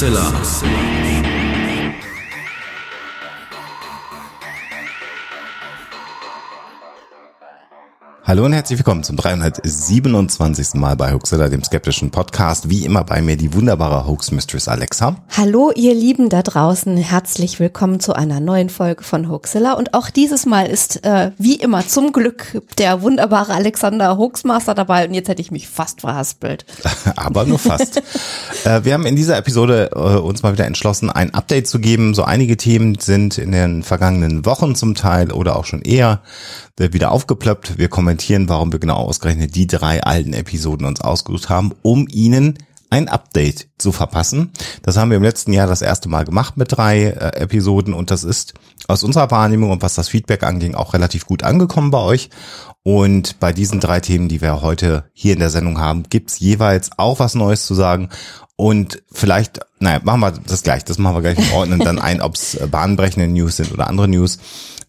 Hoaxilla. Hallo und herzlich willkommen zum 327. Mal bei Hoaxilla, dem skeptischen Podcast. Wie immer bei mir die wunderbare Hoax Mistress Alexa. Hallo ihr Lieben da draußen, herzlich willkommen zu einer neuen Folge von Hoaxilla. Und auch dieses Mal ist äh, wie immer zum Glück der wunderbare Alexander Hoaxmaster dabei. Und jetzt hätte ich mich fast verhaspelt. Aber nur fast. äh, wir haben in dieser Episode äh, uns mal wieder entschlossen, ein Update zu geben. So einige Themen sind in den vergangenen Wochen zum Teil oder auch schon eher wieder aufgeplöppt. Wir kommentieren, warum wir genau ausgerechnet die drei alten Episoden uns ausgesucht haben, um Ihnen ein Update zu verpassen. Das haben wir im letzten Jahr das erste Mal gemacht mit drei äh, Episoden und das ist aus unserer Wahrnehmung und was das Feedback anging auch relativ gut angekommen bei euch. Und bei diesen drei Themen, die wir heute hier in der Sendung haben, gibt's jeweils auch was Neues zu sagen. Und vielleicht, naja, machen wir das gleich, das machen wir gleich im Ordnen dann ein, ob es bahnbrechende News sind oder andere News.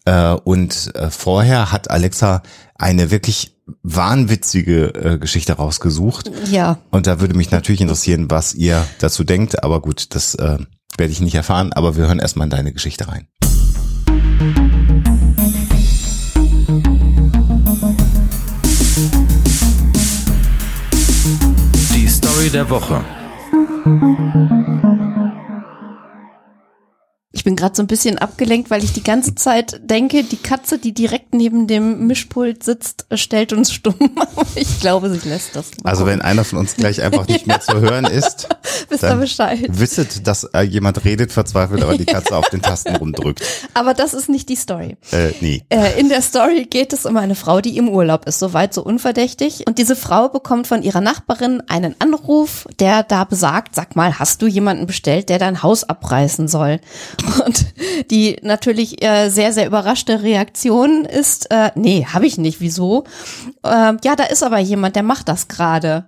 Äh, und äh, vorher hat Alexa eine wirklich wahnwitzige äh, Geschichte rausgesucht. Ja. Und da würde mich natürlich interessieren, was ihr dazu denkt. Aber gut, das äh, werde ich nicht erfahren. Aber wir hören erstmal in deine Geschichte rein. Die Story der Woche. Ich bin gerade so ein bisschen abgelenkt, weil ich die ganze Zeit denke, die Katze, die direkt neben dem Mischpult sitzt, stellt uns stumm. Ich glaube, sie lässt das. Also wenn einer von uns gleich einfach nicht mehr zu hören ist, Wisst ihr Bescheid. wisset, dass äh, jemand redet, verzweifelt, aber die Katze auf den Tasten rumdrückt. Aber das ist nicht die Story. Äh, nee. Äh, in der Story geht es um eine Frau, die im Urlaub ist, soweit so unverdächtig. Und diese Frau bekommt von ihrer Nachbarin einen Anruf, der da besagt, sag mal, hast du jemanden bestellt, der dein Haus abreißen soll? Und die natürlich äh, sehr, sehr überraschte Reaktion ist, äh, nee, habe ich nicht, wieso? Äh, ja, da ist aber jemand, der macht das gerade.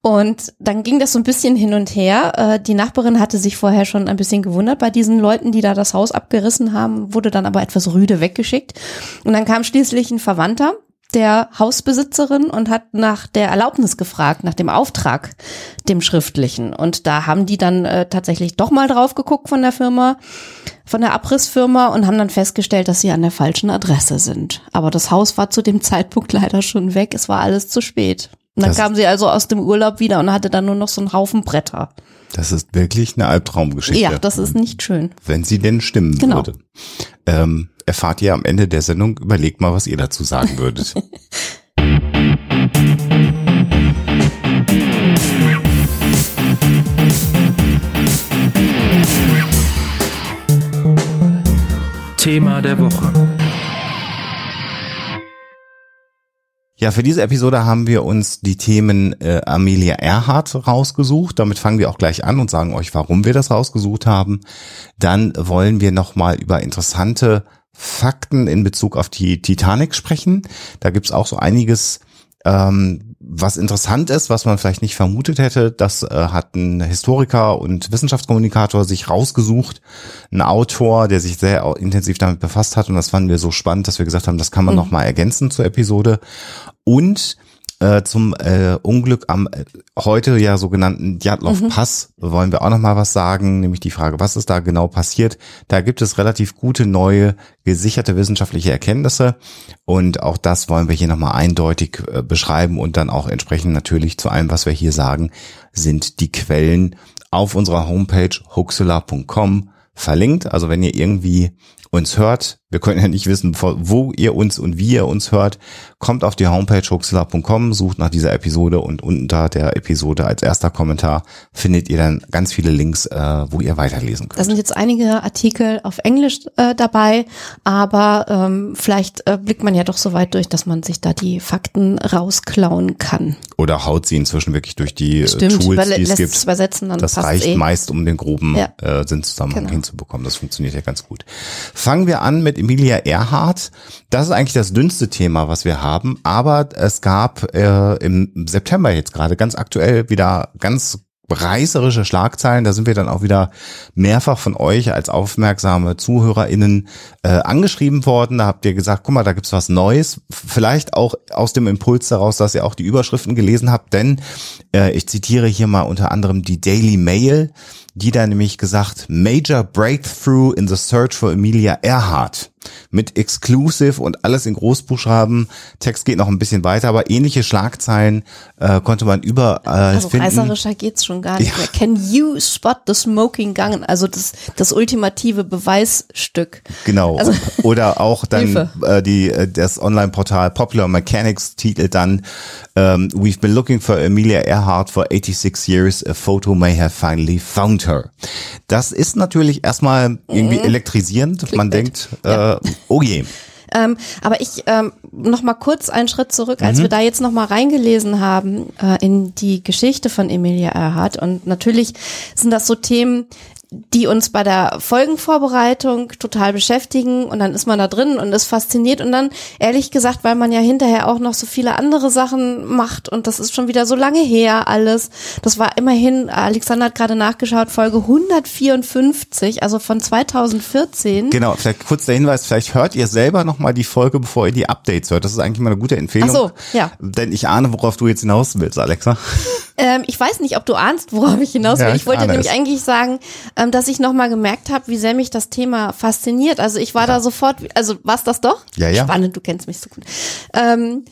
Und dann ging das so ein bisschen hin und her. Äh, die Nachbarin hatte sich vorher schon ein bisschen gewundert bei diesen Leuten, die da das Haus abgerissen haben, wurde dann aber etwas rüde weggeschickt. Und dann kam schließlich ein Verwandter der Hausbesitzerin und hat nach der Erlaubnis gefragt, nach dem Auftrag, dem schriftlichen. Und da haben die dann äh, tatsächlich doch mal drauf geguckt von der Firma, von der Abrissfirma und haben dann festgestellt, dass sie an der falschen Adresse sind. Aber das Haus war zu dem Zeitpunkt leider schon weg. Es war alles zu spät. Und dann Das- kam sie also aus dem Urlaub wieder und hatte dann nur noch so einen Haufen Bretter. Das ist wirklich eine Albtraumgeschichte. Ja, das ist nicht schön. wenn sie denn stimmen Genau. würde. Ähm, erfahrt ihr am Ende der Sendung, überlegt mal, was ihr dazu sagen würdet. Thema der Woche. Ja, für diese Episode haben wir uns die Themen äh, Amelia Earhart rausgesucht. Damit fangen wir auch gleich an und sagen euch, warum wir das rausgesucht haben. Dann wollen wir nochmal über interessante Fakten in Bezug auf die Titanic sprechen. Da gibt's auch so einiges ähm, was interessant ist, was man vielleicht nicht vermutet hätte, das äh, hat ein Historiker und Wissenschaftskommunikator sich rausgesucht, ein Autor, der sich sehr intensiv damit befasst hat. Und das fanden wir so spannend, dass wir gesagt haben, das kann man noch mal ergänzen zur Episode. Und äh, zum äh, Unglück am äh, heute ja sogenannten Djatlov Pass wollen wir auch noch mal was sagen, nämlich die Frage, was ist da genau passiert? Da gibt es relativ gute neue gesicherte wissenschaftliche Erkenntnisse und auch das wollen wir hier noch mal eindeutig äh, beschreiben und dann auch entsprechend natürlich zu allem, was wir hier sagen, sind die Quellen auf unserer Homepage hoaxilla.com verlinkt. Also wenn ihr irgendwie uns hört, wir können ja nicht wissen, wo- ihr uns und wie ihr uns hört, kommt auf die Homepage hoaxilla.com, sucht nach dieser Episode und unter der Episode als erster Kommentar findet ihr dann ganz viele Links, äh, wo ihr weiterlesen Da könnt. sind jetzt einige Artikel auf Englisch äh, dabei, aber ähm, vielleicht äh, blickt man ja doch so weit durch, dass man sich da die Fakten rausklauen kann. Oder haut sie inzwischen wirklich durch die äh, Stimmt, Tools, die es gibt. übersetzen, dann Das reicht eh. meist, um den groben Ja. äh, Sinnzusammenhang Genau. hinzubekommen. Das funktioniert ja ganz gut. Fangen wir an mit Emilia Earhart. Das ist eigentlich das dünnste Thema, was wir haben. Aber es gab äh, im September jetzt gerade ganz aktuell wieder ganz reißerische Schlagzeilen. Da sind wir dann auch wieder mehrfach von euch als aufmerksame ZuhörerInnen äh, angeschrieben worden. Da habt ihr gesagt, guck mal, da gibt's was Neues. Vielleicht auch aus dem Impuls daraus, dass ihr auch die Überschriften gelesen habt. Denn äh, ich zitiere hier mal unter anderem die Daily Mail. Die da nämlich gesagt, Major Breakthrough in the Search for Emilia Earhart mit Exclusive und alles in Großbuchstaben. Text geht noch ein bisschen weiter, aber ähnliche Schlagzeilen äh, konnte man überall Also finden. reißerischer geht's schon gar nicht Ja. mehr. Can you spot the smoking gun? Also das, das ultimative Beweisstück. Genau. Also- Oder auch dann äh, die äh, das Online-Portal Popular Mechanics titelt dann ähm, We've been looking for Amelia Earhart for 86 years. A photo may have finally found her. Das ist natürlich erstmal irgendwie elektrisierend. Man denkt, äh, oh je. Ähm, aber ich ähm, noch mal kurz einen Schritt zurück, als wir da jetzt noch mal reingelesen haben äh, in die Geschichte von Emilia Earhart und natürlich sind das so Themen, die uns bei der Folgenvorbereitung total beschäftigen und dann ist man da drin und ist fasziniert und dann ehrlich gesagt, weil man ja hinterher auch noch so viele andere Sachen macht und das ist schon wieder so lange her alles. Das war immerhin, Alexander hat gerade nachgeschaut, Folge 154, also von 2014. Genau, vielleicht kurz der Hinweis, vielleicht hört ihr selber nochmal die Folge, bevor ihr die Updates hört. Das ist eigentlich mal eine gute Empfehlung. Ach so, ja. Denn ich ahne, worauf du jetzt hinaus willst, Alexa. Ähm, ich weiß nicht, ob du ahnst, worauf ich hinaus will. Ja, ich, ich wollte nämlich es. eigentlich sagen, ähm, dass ich nochmal gemerkt habe, wie sehr mich das Thema fasziniert. Also ich war da sofort, also war's das doch? Ja, ja. Spannend, du kennst mich so gut. Ähm, äh,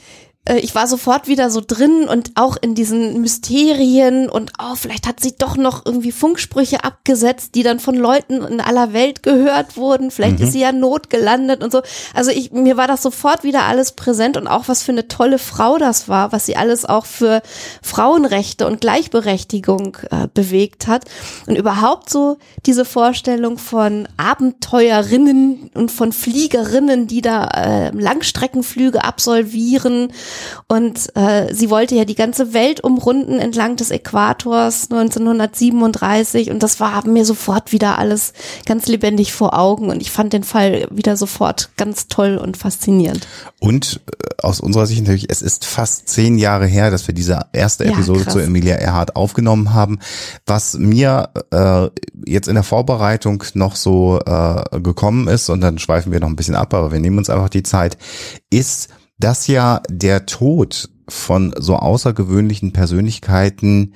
ich war sofort wieder so drin und auch in diesen Mysterien und oh, vielleicht hat sie doch noch irgendwie Funksprüche abgesetzt, die dann von Leuten in aller Welt gehört wurden. Vielleicht Mhm. ist sie ja notgelandet und so. Also ich, mir war das sofort wieder alles präsent und auch was für eine tolle Frau das war, was sie alles auch für Frauenrechte und Gleichberechtigung äh, bewegt hat. Und überhaupt so diese Vorstellung von Abenteuerinnen und von Fliegerinnen, die da äh, Langstreckenflüge absolvieren. Und äh, sie wollte ja die ganze Welt umrunden entlang des Äquators 1937. Und das war mir sofort wieder alles ganz lebendig vor Augen. Und ich fand den Fall wieder sofort ganz toll und faszinierend. Und äh, aus unserer Sicht natürlich, es ist fast zehn Jahre her, dass wir diese erste Ja, Episode krass. zu Emilia Earhart aufgenommen haben. Was mir äh, jetzt in der Vorbereitung noch so äh, gekommen ist, und dann schweifen wir noch ein bisschen ab, aber wir nehmen uns einfach die Zeit, ist, dass ja der Tod von so außergewöhnlichen Persönlichkeiten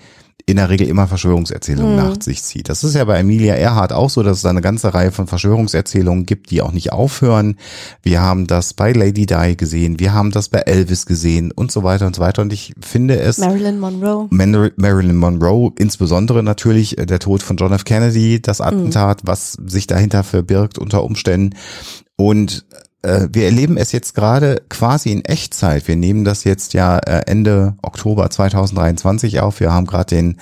in der Regel immer Verschwörungserzählungen nach sich zieht. Das ist ja bei Emilia Earhart auch so, dass es da eine ganze Reihe von Verschwörungserzählungen gibt, die auch nicht aufhören. Wir haben das bei Lady Di gesehen, wir haben das bei Elvis gesehen und so weiter und so weiter. Und ich finde es Marilyn Monroe. Mar- Marilyn Monroe, insbesondere natürlich äh, der Tod von John F. Kennedy, das Attentat, was sich dahinter verbirgt unter Umständen. Und wir erleben es jetzt gerade quasi in Echtzeit. Wir nehmen das jetzt ja äh, Ende Oktober 2023 auf. Wir haben gerade den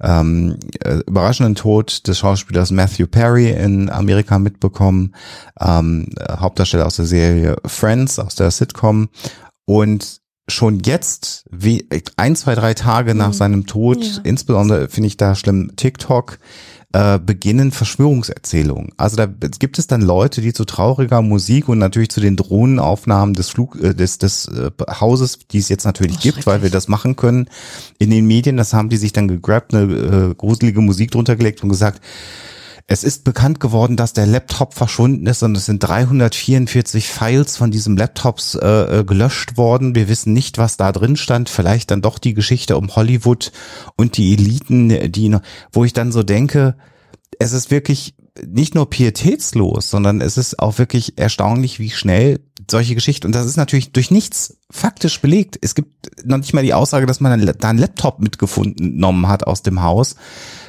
ähm, äh, überraschenden Tod des Schauspielers Matthew Perry in Amerika mitbekommen, ähm, äh, Hauptdarsteller aus der Serie Friends, aus der Sitcom. Und schon jetzt, wie ein, zwei, drei Tage nach seinem Tod, Ja. insbesondere finde ich da schlimm TikTok, äh, beginnen Verschwörungserzählungen. Also da gibt es dann Leute, die zu trauriger Musik und natürlich zu den Drohnenaufnahmen des Flug äh, des des äh, Hauses, die es jetzt natürlich Oh, gibt, weil wir das machen können in den Medien, das haben die sich dann gegrabt, eine äh, gruselige Musik drunter gelegt und gesagt, es ist bekannt geworden, dass der Laptop verschwunden ist und es sind 344 Files von diesem Laptops äh, äh, gelöscht worden. Wir wissen nicht, was da drin stand. Vielleicht dann doch die Geschichte um Hollywood und die Eliten, die wo ich dann so denke, es ist wirklich nicht nur pietätslos, sondern es ist auch wirklich erstaunlich, wie schnell solche Geschichten, und das ist natürlich durch nichts faktisch belegt. Es gibt noch nicht mal die Aussage, dass man da einen Laptop mitgefunden genommen hat aus dem Haus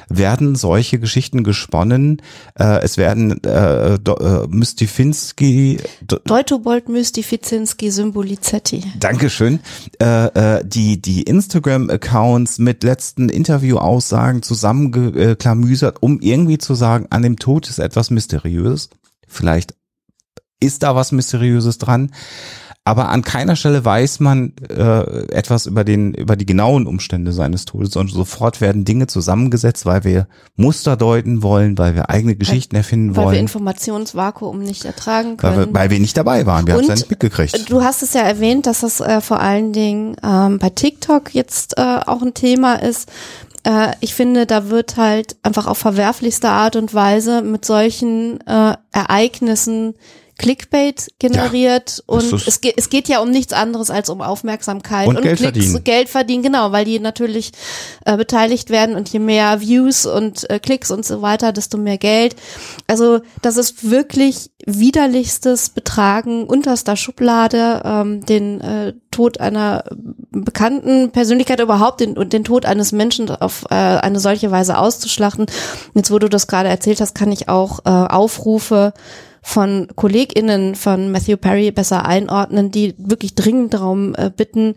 werden solche Geschichten gesponnen. Äh, es werden äh, Do, äh, Mystifinski, Deutobold Mystifizinski Symbolizetti. Dankeschön, äh, äh, die die Instagram-Accounts mit letzten Interview-Aussagen zusammengeklamüsert, um irgendwie zu sagen, an dem Tod ist etwas Mysteriöses. Vielleicht ist da was Mysteriöses dran. Aber an keiner Stelle weiß man äh, etwas über den über die genauen Umstände seines Todes und sofort werden Dinge zusammengesetzt, weil wir Muster deuten wollen, weil wir eigene Geschichten erfinden Weil wir wollen, Informationsvakuum nicht ertragen weil können. wir, weil wir nicht dabei waren. Wir haben es ja nicht mitgekriegt. Du hast es ja erwähnt, dass das äh, vor allen Dingen ähm, bei TikTok jetzt äh, auch ein Thema ist. Äh, ich finde, da wird halt einfach auf verwerflichste Art und Weise mit solchen äh, Ereignissen Clickbait generiert das und es, geht, es geht ja um nichts anderes als um Aufmerksamkeit Und Geld Klicks, verdienen. Geld verdienen, genau, weil die natürlich äh, beteiligt werden und je mehr Views und äh, Klicks und so weiter, desto mehr Geld. Also das ist wirklich widerlichstes Betragen unterster Schublade, ähm, den äh, Tod einer bekannten Persönlichkeit überhaupt den, und den Tod eines Menschen auf äh, eine solche Weise auszuschlachten. Jetzt, wo du das gerade erzählt hast, kann ich auch äh, Aufrufe von KollegInnen von Matthew Perry besser einordnen, die wirklich dringend darum äh, bitten,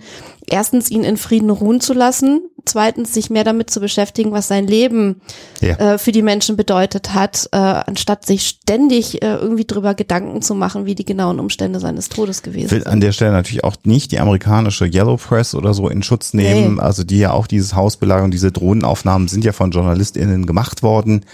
erstens ihn in Frieden ruhen zu lassen, zweitens sich mehr damit zu beschäftigen, was sein Leben Ja. äh, für die Menschen bedeutet hat, äh, anstatt sich ständig äh, irgendwie drüber Gedanken zu machen, wie die genauen Umstände seines Todes gewesen Ich will sind. an der Stelle natürlich auch nicht die amerikanische Yellow Press oder so in Schutz nehmen. Nee. Also die ja auch dieses Hausbelagerung, diese Drohnenaufnahmen sind ja von JournalistInnen gemacht worden.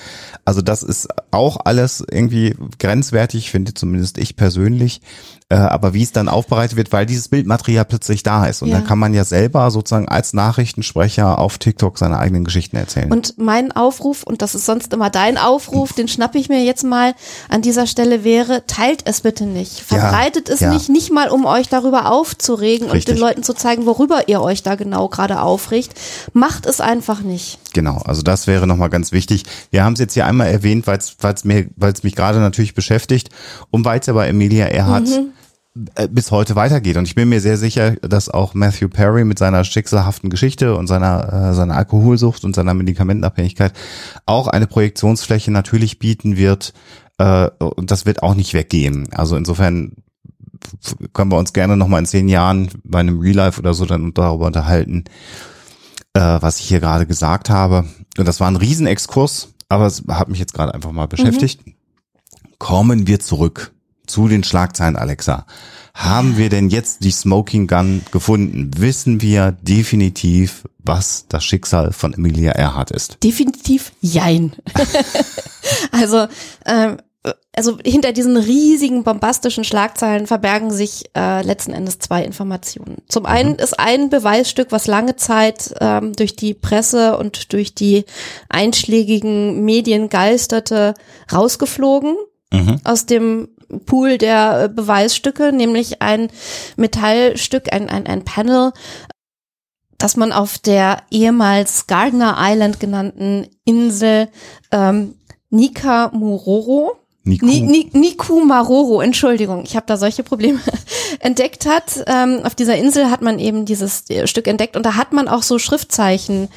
Also das ist auch alles irgendwie grenzwertig, finde zumindest ich persönlich. Äh, aber wie es dann aufbereitet wird, weil dieses Bildmaterial plötzlich da ist. Und Ja. dann kann man ja selber sozusagen als Nachrichtensprecher auf TikTok seine eigenen Geschichten erzählen. Und mein Aufruf, und das ist sonst immer dein Aufruf, den schnappe ich mir jetzt mal an dieser Stelle wäre, teilt es bitte nicht. Ja, Verbreitet es ja. nicht, nicht mal um euch darüber aufzuregen und Richtig. den Leuten zu zeigen, worüber ihr euch da genau gerade aufregt. Macht es einfach nicht. Genau, also das wäre nochmal ganz wichtig. Wir haben es jetzt hier einmal erwähnt, weil es mir, weil es mich gerade natürlich beschäftigt und weil es ja bei Emilia Earhart äh, bis heute weitergeht. Und ich bin mir sehr sicher, dass auch Matthew Perry mit seiner schicksalhaften Geschichte und seiner, äh, seiner Alkoholsucht und seiner Medikamentenabhängigkeit auch eine Projektionsfläche natürlich bieten wird. Äh, und das wird auch nicht weggehen. Also insofern können wir uns gerne nochmal in zehn Jahren bei einem Real Life oder so dann darüber unterhalten, äh, was ich hier gerade gesagt habe. Und das war ein Riesenexkurs, aber es hat mich jetzt gerade einfach mal beschäftigt. Kommen wir zurück zu den Schlagzeilen, Alexa. Haben wir denn jetzt die Smoking Gun gefunden? Wissen wir definitiv, was das Schicksal von Emilia Earhart ist? Definitiv jein. also, ähm, also hinter diesen riesigen bombastischen Schlagzeilen verbergen sich äh, letzten Endes zwei Informationen. Zum einen ist ein Beweisstück, was lange Zeit ähm, durch die Presse und durch die einschlägigen Medien geisterte, rausgeflogen aus dem Pool der äh, Beweisstücke, nämlich ein Metallstück, ein, ein, ein Panel, dass man auf der ehemals Gardner Island genannten Insel ähm, Nika Muroro, Nico? Ni, Ni, Niku Maroro, Entschuldigung, ich habe da solche Probleme entdeckt hat. Ähm, auf dieser Insel hat man eben dieses äh, Stück entdeckt und da hat man auch so Schriftzeichen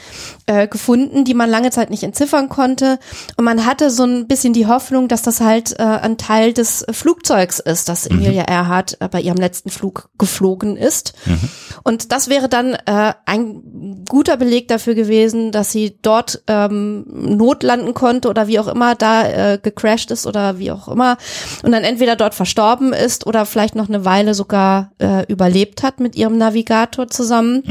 äh, gefunden, die man lange Zeit nicht entziffern konnte. Und man hatte so ein bisschen die Hoffnung, dass das halt äh, ein Teil des Flugzeugs ist, das Emilia Earhart äh, bei ihrem letzten Flug geflogen ist. Und das wäre dann äh, ein guter Beleg dafür gewesen, dass sie dort ähm, notlanden konnte oder wie auch immer da äh, gecrashed ist oder wie auch immer und dann entweder dort verstorben ist oder vielleicht noch eine Weile sogar äh, überlebt hat mit ihrem Navigator zusammen.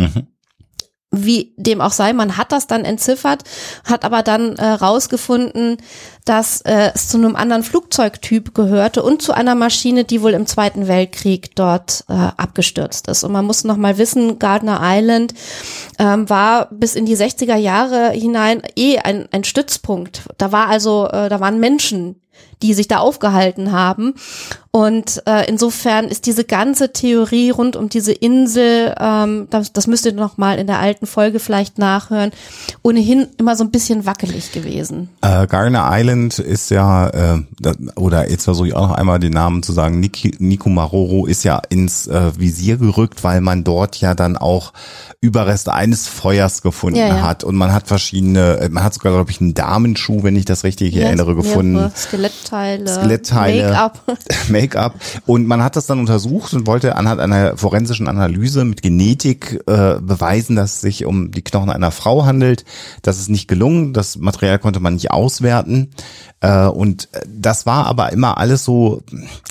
Wie dem auch sei, man hat das dann entziffert, hat aber dann äh, rausgefunden, dass äh, es zu einem anderen Flugzeugtyp gehörte und zu einer Maschine, die wohl im Zweiten Weltkrieg dort äh, abgestürzt ist. Und man muss noch mal wissen, Gardner Island ähm, war bis in die 60er Jahre hinein eh ein, ein Stützpunkt. Da war also, äh, da waren Menschen, die sich da aufgehalten haben. Und äh, insofern ist diese ganze Theorie rund um diese Insel, ähm, das, das müsst ihr noch mal in der alten Folge vielleicht nachhören, ohnehin immer so ein bisschen wackelig gewesen. Äh, Garner Island ist ja, äh, oder jetzt versuche ich auch noch einmal den Namen zu sagen, Niki, Nico Maroro ist ja ins äh, Visier gerückt, weil man dort ja dann auch Überreste eines Feuers gefunden Ja, ja. hat und man hat verschiedene, äh, man hat sogar, glaube ich, einen Damenschuh, wenn ich das richtig erinnere, Mehrere gefunden. Skeletteile, Skelettteile. Make-up. Make-up. Und man hat das dann untersucht und wollte anhand einer forensischen Analyse mit Genetik äh, beweisen, dass es sich um die Knochen einer Frau handelt. Das ist nicht gelungen. Das Material konnte man nicht auswerten. Äh, und das war aber immer alles so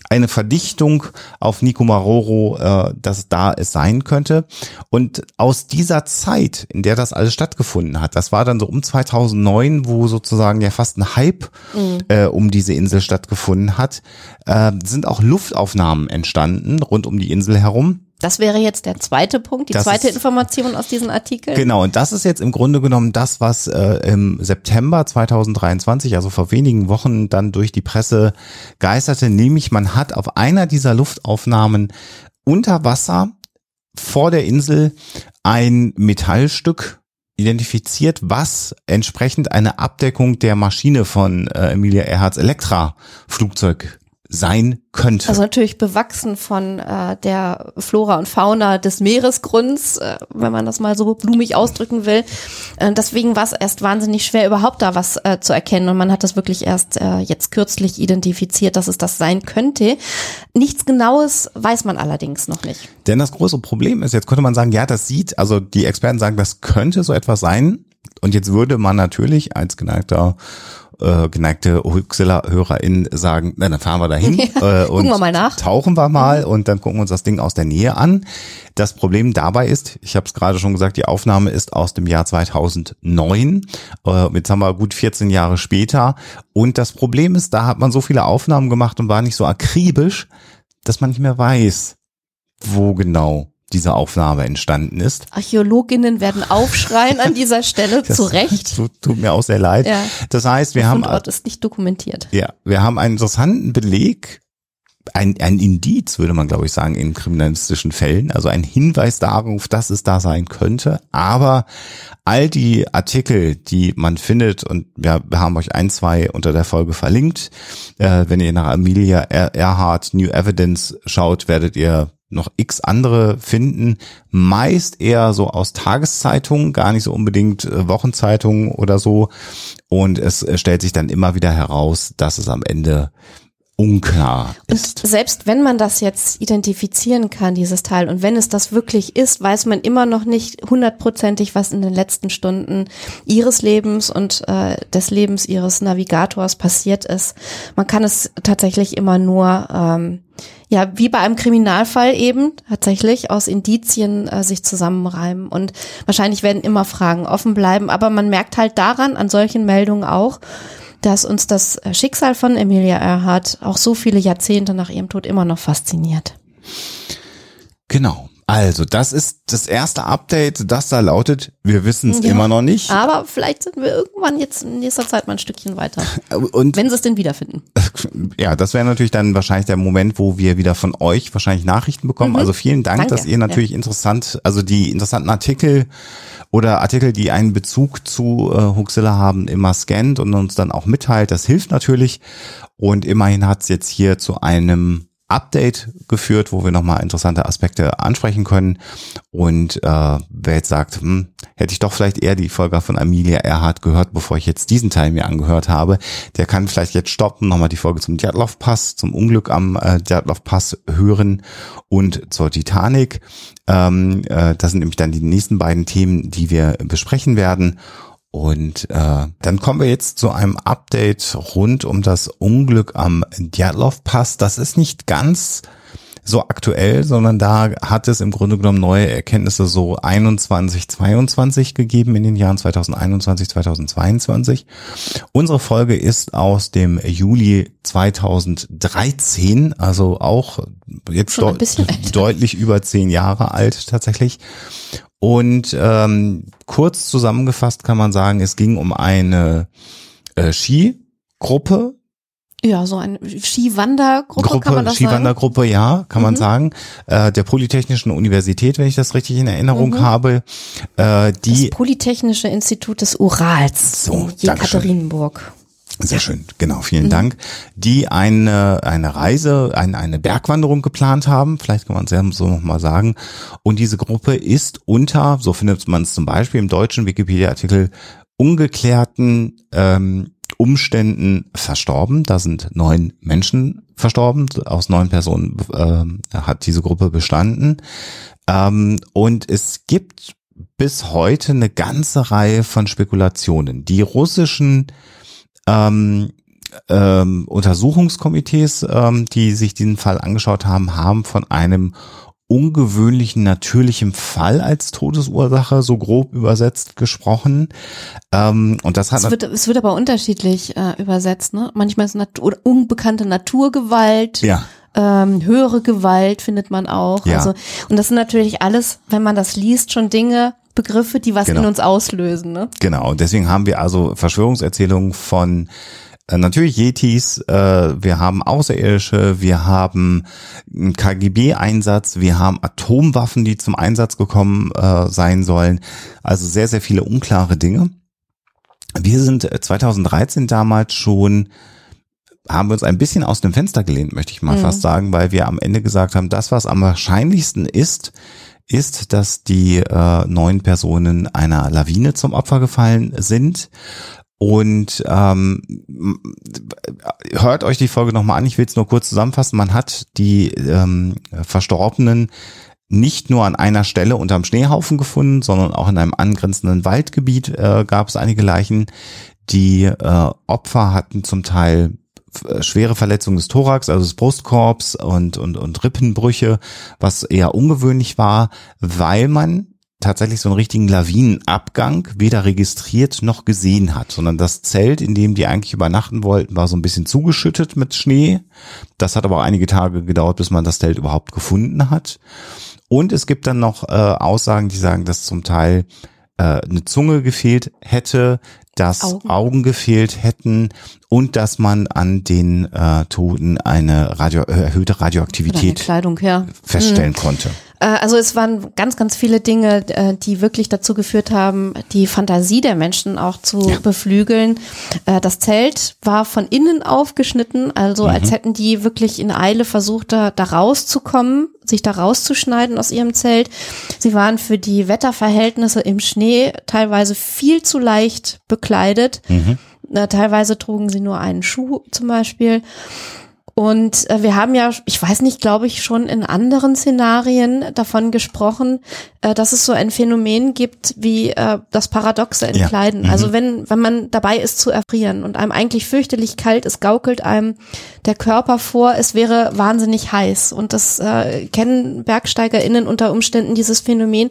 eine Verdichtung auf Nico Maroro, äh, dass da es sein könnte. Und aus dieser Zeit, in der das alles stattgefunden hat, das war dann so um 2009, wo sozusagen ja fast ein Hype äh, um diese Insel stattgefunden hat, äh, sind auch Luftaufnahmen entstanden rund um die Insel herum. Das wäre jetzt der zweite Punkt, die Das zweite ist- Information aus diesem Artikel. Genau, und das ist jetzt im Grunde genommen das, was äh, im September 2023, also vor wenigen Wochen, dann durch die Presse geisterte, nämlich man hat auf einer dieser Luftaufnahmen unter Wasser vor der Insel ein Metallstück identifiziert, was entsprechend eine Abdeckung der Maschine von äh, Emilia Earharts Elektra-Flugzeug sein könnte. Also natürlich bewachsen von äh, der Flora und Fauna des Meeresgrunds, äh, wenn man das mal so blumig ausdrücken will. Äh, deswegen war es erst wahnsinnig schwer, überhaupt da was äh, zu erkennen. Und man hat das wirklich erst äh, jetzt kürzlich identifiziert, dass es das sein könnte. Nichts Genaues weiß man allerdings noch nicht. Denn das große Problem ist, jetzt könnte man sagen, ja, das sieht, also die Experten sagen, das könnte so etwas sein. Und jetzt würde man natürlich als geneigter äh, geneigte Huxilla-HörerInnen sagen, na, dann fahren wir dahin äh, und wir mal nach. tauchen wir mal und dann gucken wir uns das Ding aus der Nähe an. Das Problem dabei ist, ich habe es gerade schon gesagt, die Aufnahme ist aus dem Jahr 2009. Äh, jetzt haben wir gut 14 Jahre später. Und das Problem ist, da hat man so viele Aufnahmen gemacht und war nicht so akribisch, dass man nicht mehr weiß, wo genau diese Aufnahme entstanden ist. Archäologinnen werden aufschreien an dieser Stelle, zu Recht. Tut, tut mir auch sehr leid. Ja. Das heißt, wir Der haben Fundort ist nicht dokumentiert. ja, wir haben einen interessanten Beleg, ein, ein Indiz, würde man glaube ich sagen, in kriminalistischen Fällen, also ein Hinweis darauf, dass es da sein könnte. Aber all die Artikel, die man findet, und wir haben euch ein, zwei unter der Folge verlinkt, äh, wenn ihr nach Amelia Earhart New Evidence schaut, werdet ihr noch x andere finden, meist eher so aus Tageszeitungen, gar nicht so unbedingt äh, Wochenzeitungen oder so. Und es äh, stellt sich dann immer wieder heraus, dass es am Ende unklar Und ist. selbst wenn man das jetzt identifizieren kann, dieses Teil, und wenn es das wirklich ist, weiß man immer noch nicht hundertprozentig, was in den letzten Stunden ihres Lebens und äh, des Lebens ihres Navigators passiert ist. Man kann es tatsächlich immer nur, ähm, ja, wie bei einem Kriminalfall eben, tatsächlich aus Indizien äh, sich zusammenreimen. Und wahrscheinlich werden immer Fragen offen bleiben, aber man merkt halt daran, an solchen Meldungen auch, dass uns das Schicksal von Emilia Earhart auch so viele Jahrzehnte nach ihrem Tod immer noch fasziniert. Genau. Also, das ist das erste Update, das da lautet, wir wissen es Ja. immer noch nicht. Aber vielleicht sind wir irgendwann jetzt in nächster Zeit mal ein Stückchen weiter, Und wenn sie es denn wiederfinden. ja, das wäre natürlich dann wahrscheinlich der Moment, wo wir wieder von euch wahrscheinlich Nachrichten bekommen. Also vielen Dank, Danke. dass ihr natürlich interessant, also die interessanten Artikel oder Artikel, die einen Bezug zu äh, Huxilla haben, immer scannt und uns dann auch mitteilt. Das hilft natürlich. Und immerhin hat es jetzt hier zu einem Update geführt, wo wir nochmal interessante Aspekte ansprechen können. Und äh, wer jetzt sagt, hm, hätte ich doch vielleicht eher die Folge von Amelia Earhart gehört, bevor ich jetzt diesen Teil mir angehört habe, der kann vielleicht jetzt stoppen, nochmal die Folge zum Djatlov Pass, zum Unglück am äh, Djatlov Pass hören und zur Titanic. Ähm, äh, das sind nämlich dann die nächsten beiden Themen, die wir besprechen werden. Und äh, dann kommen wir jetzt zu einem Update rund um das Unglück am Djatlov Pass. Das ist nicht ganz so aktuell, sondern da hat es im Grunde genommen neue Erkenntnisse so 21, 22 gegeben in den Jahren 2021, 2022. Unsere Folge ist aus dem Juli 2013, also auch jetzt älter. deutlich über zehn Jahre alt tatsächlich. Und ähm, kurz zusammengefasst kann man sagen, es ging um eine äh, Skigruppe, Ja, so eine Skiwandergruppe Gruppe, kann man das sagen. Skiwandergruppe, ja, kann man Mhm. sagen, äh, der Polytechnischen Universität, wenn ich das richtig in Erinnerung Mhm. habe, äh, die Das Polytechnische Institut des Urals So, in. Jekaterinburg. Sehr schön, genau, Mhm. vielen Dank. Die eine, eine Reise, eine, eine Bergwanderung geplant haben, vielleicht kann man es ja so nochmal sagen. Und diese Gruppe ist unter, so findet man es zum Beispiel im deutschen Wikipedia-Artikel, ungeklärten ähm, Umständen verstorben. Da sind neun Menschen verstorben. Aus neun Personen ähm, hat diese Gruppe bestanden. Ähm, und es gibt bis heute eine ganze Reihe von Spekulationen. Die russischen ähm, ähm, Untersuchungskomitees, ähm, die sich diesen Fall angeschaut haben, haben von einem ungewöhnlichen natürlichen Fall als Todesursache so grob übersetzt gesprochen. Ähm, und das hat Es wird, es wird aber unterschiedlich äh, übersetzt. Ne? Manchmal ist Natur, unbekannte Naturgewalt. ja ähm, höhere Gewalt findet man auch. Ja. Also, und das sind natürlich alles, wenn man das liest, schon Dinge, Begriffe, die was Genau. in uns auslösen. Ne? Genau, und deswegen haben wir also Verschwörungserzählungen von äh, natürlich Yetis, äh, wir haben Außerirdische, wir haben einen KGB-Einsatz, wir haben Atomwaffen, die zum Einsatz gekommen äh, sein sollen. Also sehr, sehr viele unklare Dinge. Wir sind äh, 2013 damals schon haben wir uns ein bisschen aus dem Fenster gelehnt, möchte ich mal fast sagen, weil wir am Ende gesagt haben, das, was am wahrscheinlichsten ist, ist, dass die äh, neun Personen einer Lawine zum Opfer gefallen sind. Und ähm, hört euch die Folge nochmal an, ich will es nur kurz zusammenfassen. Man hat die ähm, Verstorbenen nicht nur an einer Stelle unterm Schneehaufen gefunden, sondern auch in einem angrenzenden Waldgebiet äh, gab es einige Leichen. Die äh, Opfer hatten zum Teil äh, schwere Verletzungen des Thorax, also des Brustkorbs und, und, und Rippenbrüche, was eher ungewöhnlich war, weil man tatsächlich so einen richtigen Lawinenabgang weder registriert noch gesehen hat, sondern das Zelt, in dem die eigentlich übernachten wollten, war so ein bisschen zugeschüttet mit Schnee. Das hat aber auch einige Tage gedauert, bis man das Zelt überhaupt gefunden hat. Und es gibt dann noch äh, Aussagen, die sagen, dass zum Teil äh, eine Zunge gefehlt hätte, dass Augen. Augen. gefehlt hätten und dass man an den äh, Toten eine Radio, erhöhte Oder eine Radioaktivität Kleidung, ja. feststellen konnte. Äh, Also es waren ganz, ganz viele Dinge, äh, die wirklich dazu geführt haben, die Fantasie der Menschen auch zu Ja. beflügeln. Äh, Das Zelt war von innen aufgeschnitten, also Mhm. als hätten die wirklich in Eile versucht, da, da rauszukommen, sich da rauszuschneiden aus ihrem Zelt. Sie waren für die Wetterverhältnisse im Schnee teilweise viel zu leicht bekleidet. Mhm. Teilweise trugen sie nur einen Schuh zum Beispiel. Und äh, wir haben ja, ich weiß nicht, glaube ich, schon in anderen Szenarien davon gesprochen, äh, dass es so ein Phänomen gibt wie äh, das paradoxe Entkleiden. mhm. Also wenn, wenn man dabei ist zu erfrieren und einem eigentlich fürchterlich kalt ist, gaukelt einem der Körper vor, es wäre wahnsinnig heiß. Und das äh, kennen BergsteigerInnen unter Umständen dieses Phänomen,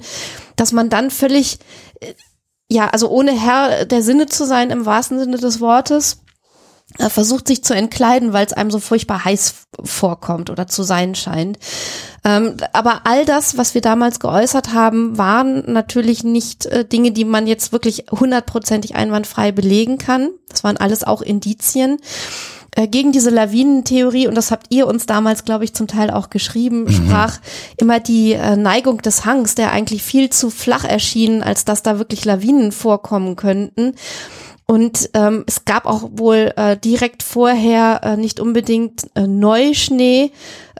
dass man dann völlig, äh, ja, also ohne Herr der Sinne zu sein im wahrsten Sinne des Wortes, versucht sich zu entkleiden, weil es einem so furchtbar heiß vorkommt oder zu sein scheint. Ähm, aber all das, was wir damals geäußert haben, waren natürlich nicht äh, Dinge, die man jetzt wirklich hundertprozentig einwandfrei belegen kann. Das waren alles auch Indizien. Äh, Gegen diese Lawinentheorie, und das habt ihr uns damals, glaube ich, zum Teil auch geschrieben, sprach immer die äh, Neigung des Hangs, der eigentlich viel zu flach erschien, als dass da wirklich Lawinen vorkommen könnten. Und ähm, es gab auch wohl äh, direkt vorher äh, nicht unbedingt äh, Neuschnee,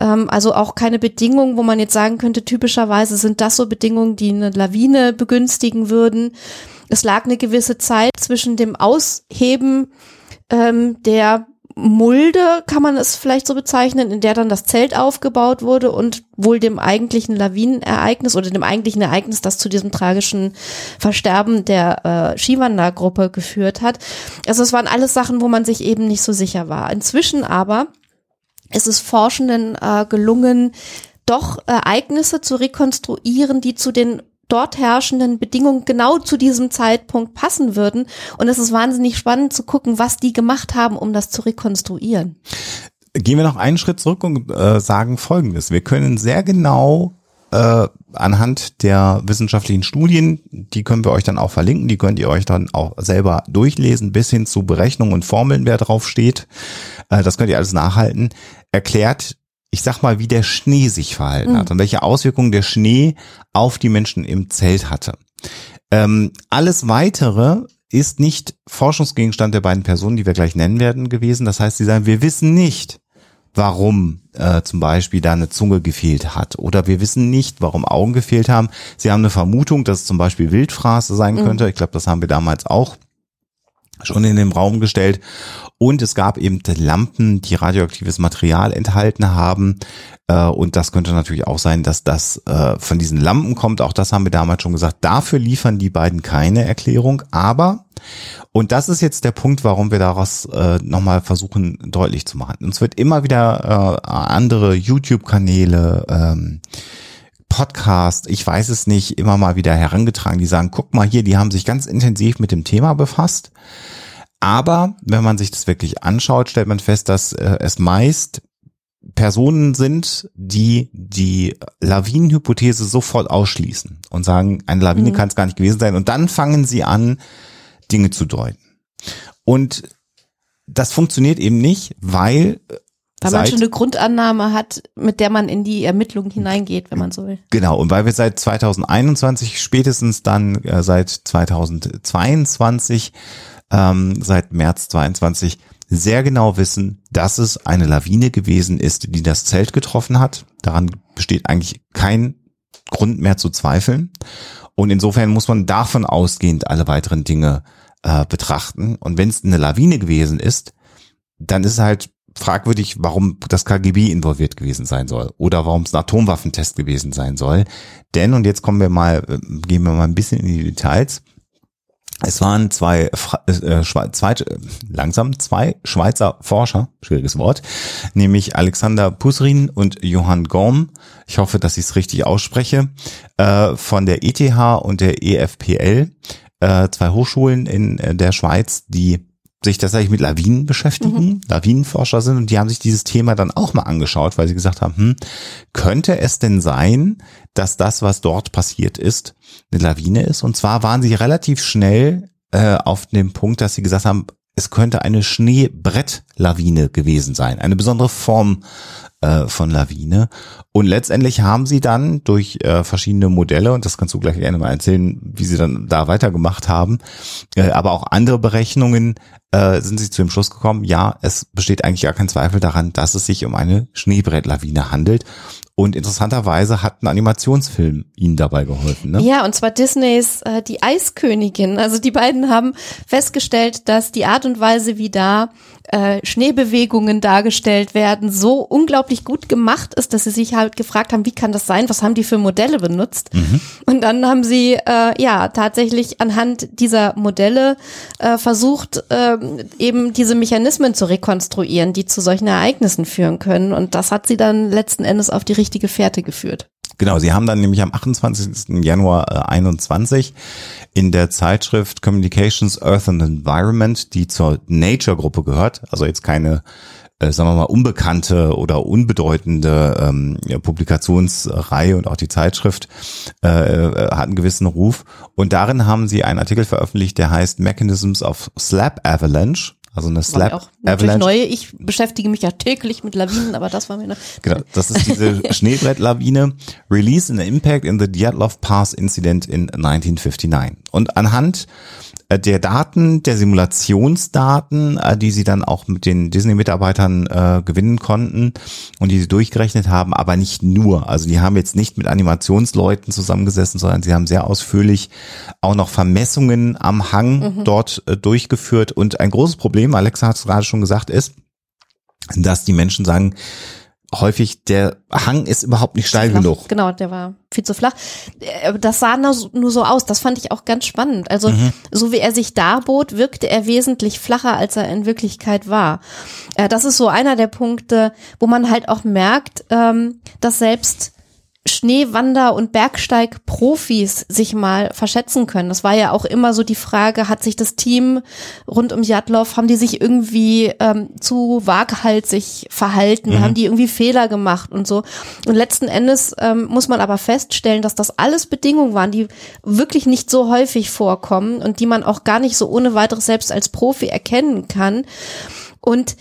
ähm, also auch keine Bedingungen, wo man jetzt sagen könnte, typischerweise sind das so Bedingungen, die eine Lawine begünstigen würden. Es lag eine gewisse Zeit zwischen dem Ausheben ähm, der Mulde, kann man es vielleicht so bezeichnen, in der dann das Zelt aufgebaut wurde und wohl dem eigentlichen Lawinenereignis oder dem eigentlichen Ereignis, das zu diesem tragischen Versterben der äh, Skiwandergruppe geführt hat. Also es waren alles Sachen, wo man sich eben nicht so sicher war. Inzwischen aber ist es Forschenden äh, gelungen, doch Ereignisse zu rekonstruieren, die zu den dort herrschenden Bedingungen genau zu diesem Zeitpunkt passen würden. Und es ist wahnsinnig spannend zu gucken, was die gemacht haben, um das zu rekonstruieren. Gehen wir noch einen Schritt zurück und äh, sagen Folgendes. Wir können sehr genau äh, anhand der wissenschaftlichen Studien, die können wir euch dann auch verlinken, die könnt ihr euch dann auch selber durchlesen, bis hin zu Berechnungen und Formeln, wer drauf steht. Äh, das könnt ihr alles nachhalten. Erklärt, ich sag mal, wie der Schnee sich verhalten hat und welche Auswirkungen der Schnee auf die Menschen im Zelt hatte. Ähm, alles weitere ist nicht Forschungsgegenstand der beiden Personen, die wir gleich nennen werden, gewesen. Das heißt, sie sagen, wir wissen nicht, warum äh, zum Beispiel da eine Zunge gefehlt hat. Oder wir wissen nicht, warum Augen gefehlt haben. Sie haben eine Vermutung, dass es zum Beispiel Wildfraß sein könnte. Ich glaube, das haben wir damals auch schon in den Raum gestellt. Und es gab eben Lampen, die radioaktives Material enthalten haben. Äh, Und das könnte natürlich auch sein, dass das äh, von diesen Lampen kommt. Auch das haben wir damals schon gesagt. Dafür liefern die beiden keine Erklärung. Aber, und das ist jetzt der Punkt, warum wir daraus äh, nochmal versuchen deutlich zu machen. Uns wird immer wieder andere YouTube-Kanäle, ähm, Podcast, ich weiß es nicht, immer mal wieder herangetragen, die sagen, guck mal hier, die haben sich ganz intensiv mit dem Thema befasst. Aber wenn man sich das wirklich anschaut, stellt man fest, dass äh, es meist Personen sind, die die Lawinenhypothese sofort ausschließen und sagen, eine Lawine Mhm. kann es gar nicht gewesen sein. Und dann fangen sie an, Dinge zu deuten. Und das funktioniert eben nicht, weil Weil man seit- schon eine Grundannahme hat, mit der man in die Ermittlungen hineingeht, wenn man so will. Genau, und weil wir seit 2021 spätestens dann äh, seit 2022, ähm, seit März 22 sehr genau wissen, dass es eine Lawine gewesen ist, die das Zelt getroffen hat. Daran besteht eigentlich kein Grund mehr zu zweifeln. Und insofern muss man davon ausgehend alle weiteren Dinge äh, betrachten. Und wenn es eine Lawine gewesen ist, dann ist halt fragwürdig, warum das KGB involviert gewesen sein soll oder warum es ein Atomwaffentest gewesen sein soll. Denn, und jetzt kommen wir mal, äh, gehen wir mal ein bisschen in die Details. Es waren zwei, äh, Schwe- zwei äh, langsam zwei Schweizer Forscher, schwieriges Wort, nämlich Alexander Pusrin und Johann Gorm. Ich hoffe, dass ich es richtig ausspreche, äh, von der ETH und der EFPL, äh, zwei Hochschulen in äh, der Schweiz, die sich tatsächlich mit Lawinen beschäftigen, Lawinenforscher sind und die haben sich dieses Thema dann auch mal angeschaut, weil sie gesagt haben, hm, könnte es denn sein, dass das, was dort passiert ist, eine Lawine ist? Und zwar waren sie relativ schnell äh, auf dem Punkt, dass sie gesagt haben, es könnte eine Schneebrettlawine gewesen sein, eine besondere Form äh, von Lawine. Und letztendlich haben sie dann durch äh, verschiedene Modelle, und das kannst du gleich gerne mal erzählen, wie sie dann da weitergemacht haben, äh, aber auch andere Berechnungen, äh, sind sie zu dem Schluss gekommen, ja, es besteht eigentlich gar kein Zweifel daran, dass es sich um eine Schneebrettlawine handelt. Und interessanterweise hat ein Animationsfilm ihnen dabei geholfen. Ne? Ja, und zwar Disneys äh, Die Eiskönigin. Also die beiden haben festgestellt, dass die Art und Weise, wie da äh, Schneebewegungen dargestellt werden, so unglaublich gut gemacht ist, dass sie sich halt gefragt haben, wie kann das sein? Was haben die für Modelle benutzt? Und dann haben sie äh, ja tatsächlich anhand dieser Modelle äh, versucht, äh, eben diese Mechanismen zu rekonstruieren, die zu solchen Ereignissen führen können. Und das hat sie dann letzten Endes auf die richtige Fährte geführt. Genau, sie haben dann nämlich am 28. Januar äh, 21 in der Zeitschrift Communications Earth and Environment, die zur Nature-Gruppe gehört, also jetzt keine, äh, sagen wir mal, unbekannte oder unbedeutende ähm, Publikationsreihe und auch die Zeitschrift äh, äh, hat einen gewissen Ruf. Und darin haben sie einen Artikel veröffentlicht, der heißt Mechanisms of Slab Avalanche. Also eine mir auch natürlich Avalanche. neue. Ich beschäftige mich ja täglich mit Lawinen, aber das war mir eine. Genau, das ist diese Schneebrettlawine. Release and Impact in the Dyatlov Pass Incident in 1959. Und anhand der Daten, der Simulationsdaten, äh, die sie dann auch mit den Disney-Mitarbeitern äh, gewinnen konnten und die sie durchgerechnet haben, aber nicht nur. Also die haben jetzt nicht mit Animationsleuten zusammengesessen, sondern sie haben sehr ausführlich auch noch Vermessungen am Hang dort äh, durchgeführt. Und ein großes Problem, Alexa hat es gerade schon gesagt, ist, dass die Menschen sagen, häufig der Hang ist überhaupt nicht steil flach. genug. Genau, der war viel zu flach. Äh, Das sah nur so- aus. Das fand ich auch ganz spannend. Also, Mhm. so wie er sich darbot, wirkte er wesentlich flacher, als er in Wirklichkeit war. Äh, Das ist so einer der Punkte, wo man halt auch merkt, ähm, dass selbst Schneewander- und Bergsteig-Profis sich mal verschätzen können. Das war ja auch immer so die Frage, hat sich das Team rund um Jadlov, haben die sich irgendwie ähm, zu waghalsig verhalten, haben die irgendwie Fehler gemacht und so. Und letzten Endes ähm, muss man aber feststellen, dass das alles Bedingungen waren, die wirklich nicht so häufig vorkommen und die man auch gar nicht so ohne weiteres selbst als Profi erkennen kann. Und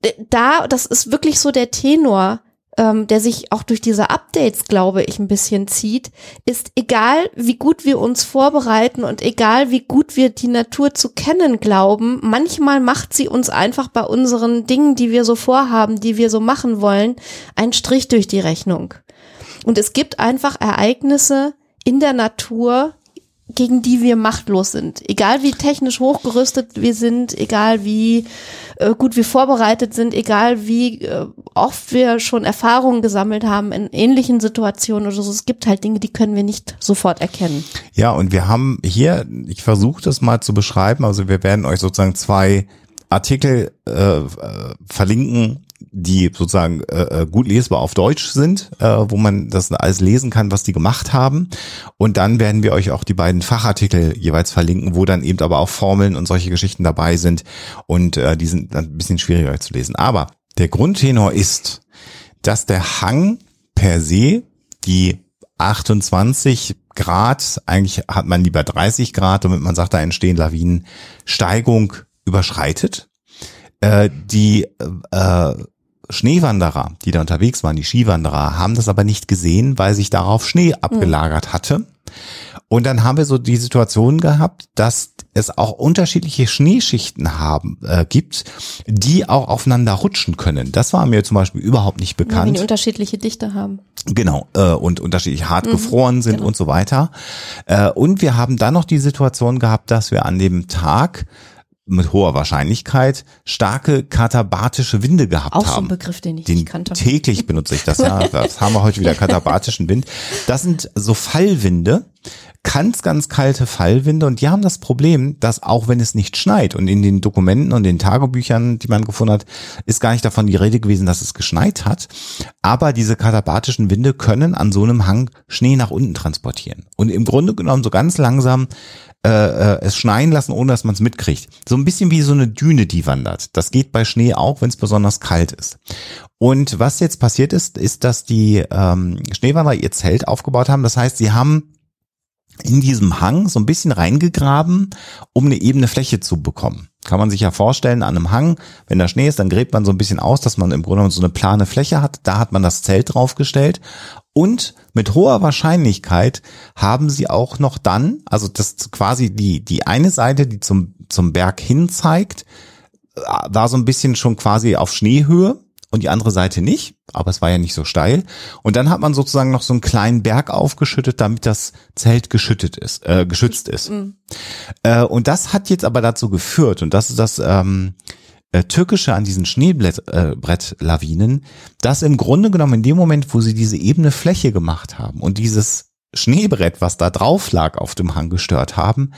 äh, da, das ist wirklich so der Tenor, ähm, der sich auch durch diese Updates, glaube ich, ein bisschen zieht, ist egal, wie gut wir uns vorbereiten und egal, wie gut wir die Natur zu kennen glauben, manchmal macht sie uns einfach bei unseren Dingen, die wir so vorhaben, die wir so machen wollen, einen Strich durch die Rechnung. Und es gibt einfach Ereignisse in der Natur, gegen die wir machtlos sind. Egal wie technisch hochgerüstet wir sind, egal wie äh, gut wir vorbereitet sind, egal wie äh, oft wir schon Erfahrungen gesammelt haben in ähnlichen Situationen oder so. Es gibt halt Dinge, die können wir nicht sofort erkennen. Ja, und wir haben hier, ich versuche das mal zu beschreiben, also wir werden euch sozusagen zwei Artikel äh, äh, verlinken, die sozusagen äh, äh, gut lesbar auf Deutsch sind, äh, wo man das alles lesen kann, was die gemacht haben. Und dann werden wir euch auch die beiden Fachartikel jeweils verlinken, wo dann eben aber auch Formeln und solche Geschichten dabei sind. Und äh, die sind dann ein bisschen schwieriger zu lesen. Aber der Grundtenor ist, dass der Hang per se die 28 Grad, eigentlich hat man lieber 30 Grad, damit man sagt, da entstehen Lawinen, Steigung überschreitet. Äh, die äh, Schneewanderer, die da unterwegs waren, die Skiwanderer, haben das aber nicht gesehen, weil sich darauf Schnee abgelagert hatte. Und dann haben wir so die Situation gehabt, dass es auch unterschiedliche Schneeschichten haben äh, gibt, die auch aufeinander rutschen können. Das war mir zum Beispiel überhaupt nicht Ja, bekannt. die unterschiedliche Dichte haben. Genau, äh, und unterschiedlich hart gefroren sind genau. und so weiter. Äh, und wir haben dann noch die Situation gehabt, dass wir an dem Tag mit hoher Wahrscheinlichkeit starke katabatische Winde gehabt Auch so haben. ein Begriff, den ich Den nicht kannte. täglich benutze ich das ja. Das haben wir heute wieder katabatischen Wind. Das sind so Fallwinde, ganz, ganz kalte Fallwinde und die haben das Problem, dass auch wenn es nicht schneit und in den Dokumenten und den Tagebüchern, die man gefunden hat, ist gar nicht davon die Rede gewesen, dass es geschneit hat. Aber diese katabatischen Winde können an so einem Hang Schnee nach unten transportieren und im Grunde genommen so ganz langsam äh, äh, es schneien lassen, ohne dass man es mitkriegt. So ein bisschen wie so eine Düne, die wandert. Das geht bei Schnee auch, wenn es besonders kalt ist. Und was jetzt passiert ist, ist, dass die ähm, Schneewanderer ihr Zelt aufgebaut haben. Das heißt, sie haben in diesem Hang so ein bisschen reingegraben, um eine ebene Fläche zu bekommen. Kann man sich ja vorstellen, an einem Hang, wenn da Schnee ist, dann gräbt man so ein bisschen aus, dass man im Grunde genommen so eine plane Fläche hat. Da hat man das Zelt draufgestellt. Und mit hoher Wahrscheinlichkeit haben sie auch noch dann, also das quasi die, die eine Seite, die zum, zum Berg hin zeigt, war so ein bisschen schon quasi auf Schneehöhe und die andere Seite nicht, aber es war ja nicht so steil. Und dann hat man sozusagen noch so einen kleinen Berg aufgeschüttet, damit das Zelt geschüttet ist, äh, geschützt ist. Äh, und das hat jetzt aber dazu geführt, und das ist das ähm, äh, Tückische an diesen Schneebrettlawinen, äh, dass im Grunde genommen in dem Moment, wo sie diese ebene Fläche gemacht haben und dieses Schneebrett, was da drauf lag, auf dem Hang gestört haben,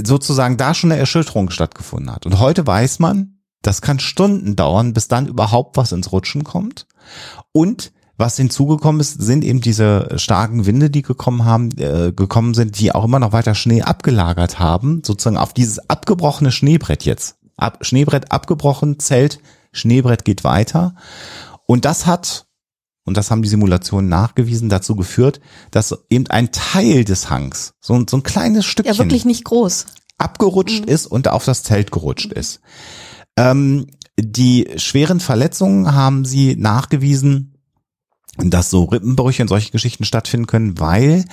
sozusagen da schon eine Erschütterung stattgefunden hat. Und heute weiß man, das kann Stunden dauern, bis dann überhaupt was ins Rutschen kommt. Und was hinzugekommen ist, sind eben diese starken Winde, die gekommen haben, äh, gekommen sind, die auch immer noch weiter Schnee abgelagert haben, sozusagen auf dieses abgebrochene Schneebrett jetzt. Ab, Schneebrett abgebrochen, Zelt, Schneebrett geht weiter. Und das hat, und das haben die Simulationen nachgewiesen, dazu geführt, dass eben ein Teil des Hangs, so, ein- so ein kleines Stückchen Ja, wirklich nicht groß. abgerutscht ist und auf das Zelt gerutscht ist. Ähm, die schweren Verletzungen haben sie nachgewiesen, dass so Rippenbrüche und solche Geschichten stattfinden können, weil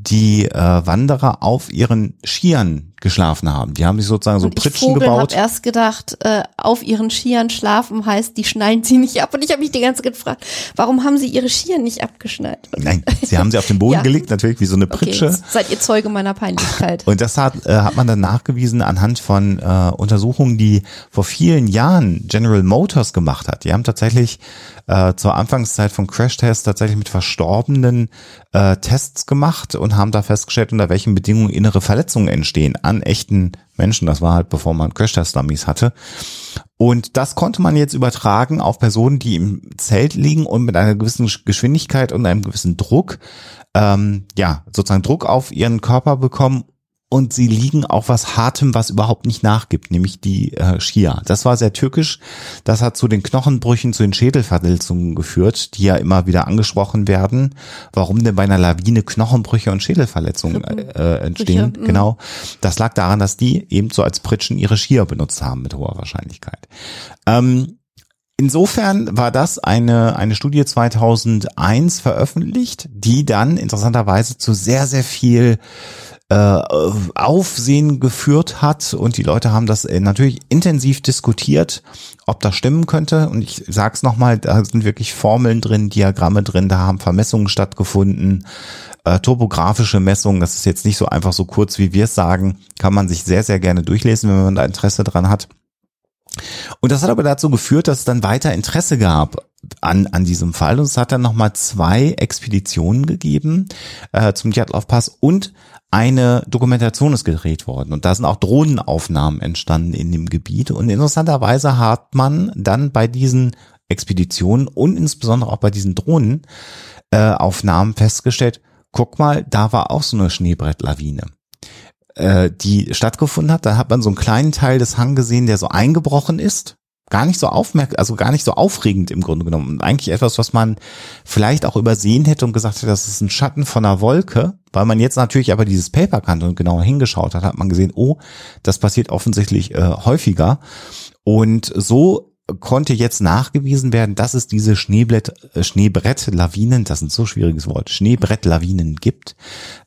die äh, Wanderer auf ihren Skiern geschlafen haben. Die haben sich sozusagen so und ich Pritschen Vogel gebaut. habe erst gedacht, äh, auf ihren Skiern schlafen heißt, die schnallen sie nicht ab. Und ich habe mich die ganze Zeit gefragt, warum haben sie ihre Skier nicht abgeschnallt? Nein, sie haben sie auf den Boden Ja. gelegt, natürlich wie so eine okay, Pritsche. jetzt seid ihr Zeuge meiner Peinlichkeit. Und das hat, äh, hat man dann nachgewiesen anhand von äh, Untersuchungen, die vor vielen Jahren General Motors gemacht hat. Die haben tatsächlich äh, zur Anfangszeit von Crashtests tatsächlich mit Verstorbenen äh, Tests gemacht und haben da festgestellt, unter welchen Bedingungen innere Verletzungen entstehen an echten Menschen. Das war halt, bevor man Crashtest-Dummies hatte. Und das konnte man jetzt übertragen auf Personen, die im Zelt liegen und mit einer gewissen Geschwindigkeit und einem gewissen Druck, ähm, ja, sozusagen Druck auf ihren Körper bekommen und sie liegen auf was Hartem, was überhaupt nicht nachgibt, nämlich die äh, Skier. Das war sehr türkisch. Das hat zu den Knochenbrüchen, zu den Schädelverletzungen geführt, die ja immer wieder angesprochen werden. Warum denn bei einer Lawine Knochenbrüche und Schädelverletzungen äh, entstehen? Brüche, mhm. Genau. Das lag daran, dass die eben so als Pritschen ihre Skier benutzt haben mit hoher Wahrscheinlichkeit. Ähm, Insofern war das eine, eine Studie 2001 veröffentlicht, die dann interessanterweise zu sehr, sehr viel äh, Aufsehen geführt hat und die Leute haben das äh, natürlich intensiv diskutiert, ob das stimmen könnte. Und ich sag's nochmal, da sind wirklich Formeln drin, Diagramme drin, da haben Vermessungen stattgefunden, äh, topografische Messungen. Das ist jetzt nicht so einfach so kurz, wie wir es sagen, kann man sich sehr, sehr gerne durchlesen, wenn man da Interesse dran hat. Und das hat aber dazu geführt, dass es dann weiter Interesse gab an, an diesem Fall. Und es hat dann nochmal zwei Expeditionen gegeben äh, zum Djatlov-Pass und eine Dokumentation ist gedreht worden. Und da sind auch Drohnenaufnahmen entstanden in dem Gebiet. Und interessanterweise hat man dann bei diesen Expeditionen und insbesondere auch bei diesen Drohnenaufnahmen äh, festgestellt, guck mal, da war auch so eine Schneebrettlawine äh, die stattgefunden hat. Da hat man so einen kleinen Teil des Hang gesehen, der so eingebrochen ist. Gar nicht so aufmerk, also gar nicht so aufregend im Grunde genommen. Und eigentlich etwas, was man vielleicht auch übersehen hätte und gesagt hätte, das ist ein Schatten von einer Wolke, weil man jetzt natürlich aber dieses Paper kannte und genauer hingeschaut hat, hat man gesehen, oh, das passiert offensichtlich äh, häufiger. Und so konnte jetzt nachgewiesen werden, dass es diese Schneebrett, äh, Schneebrettlawinen, das ist ein so schwieriges Wort, Schneebrettlawinen gibt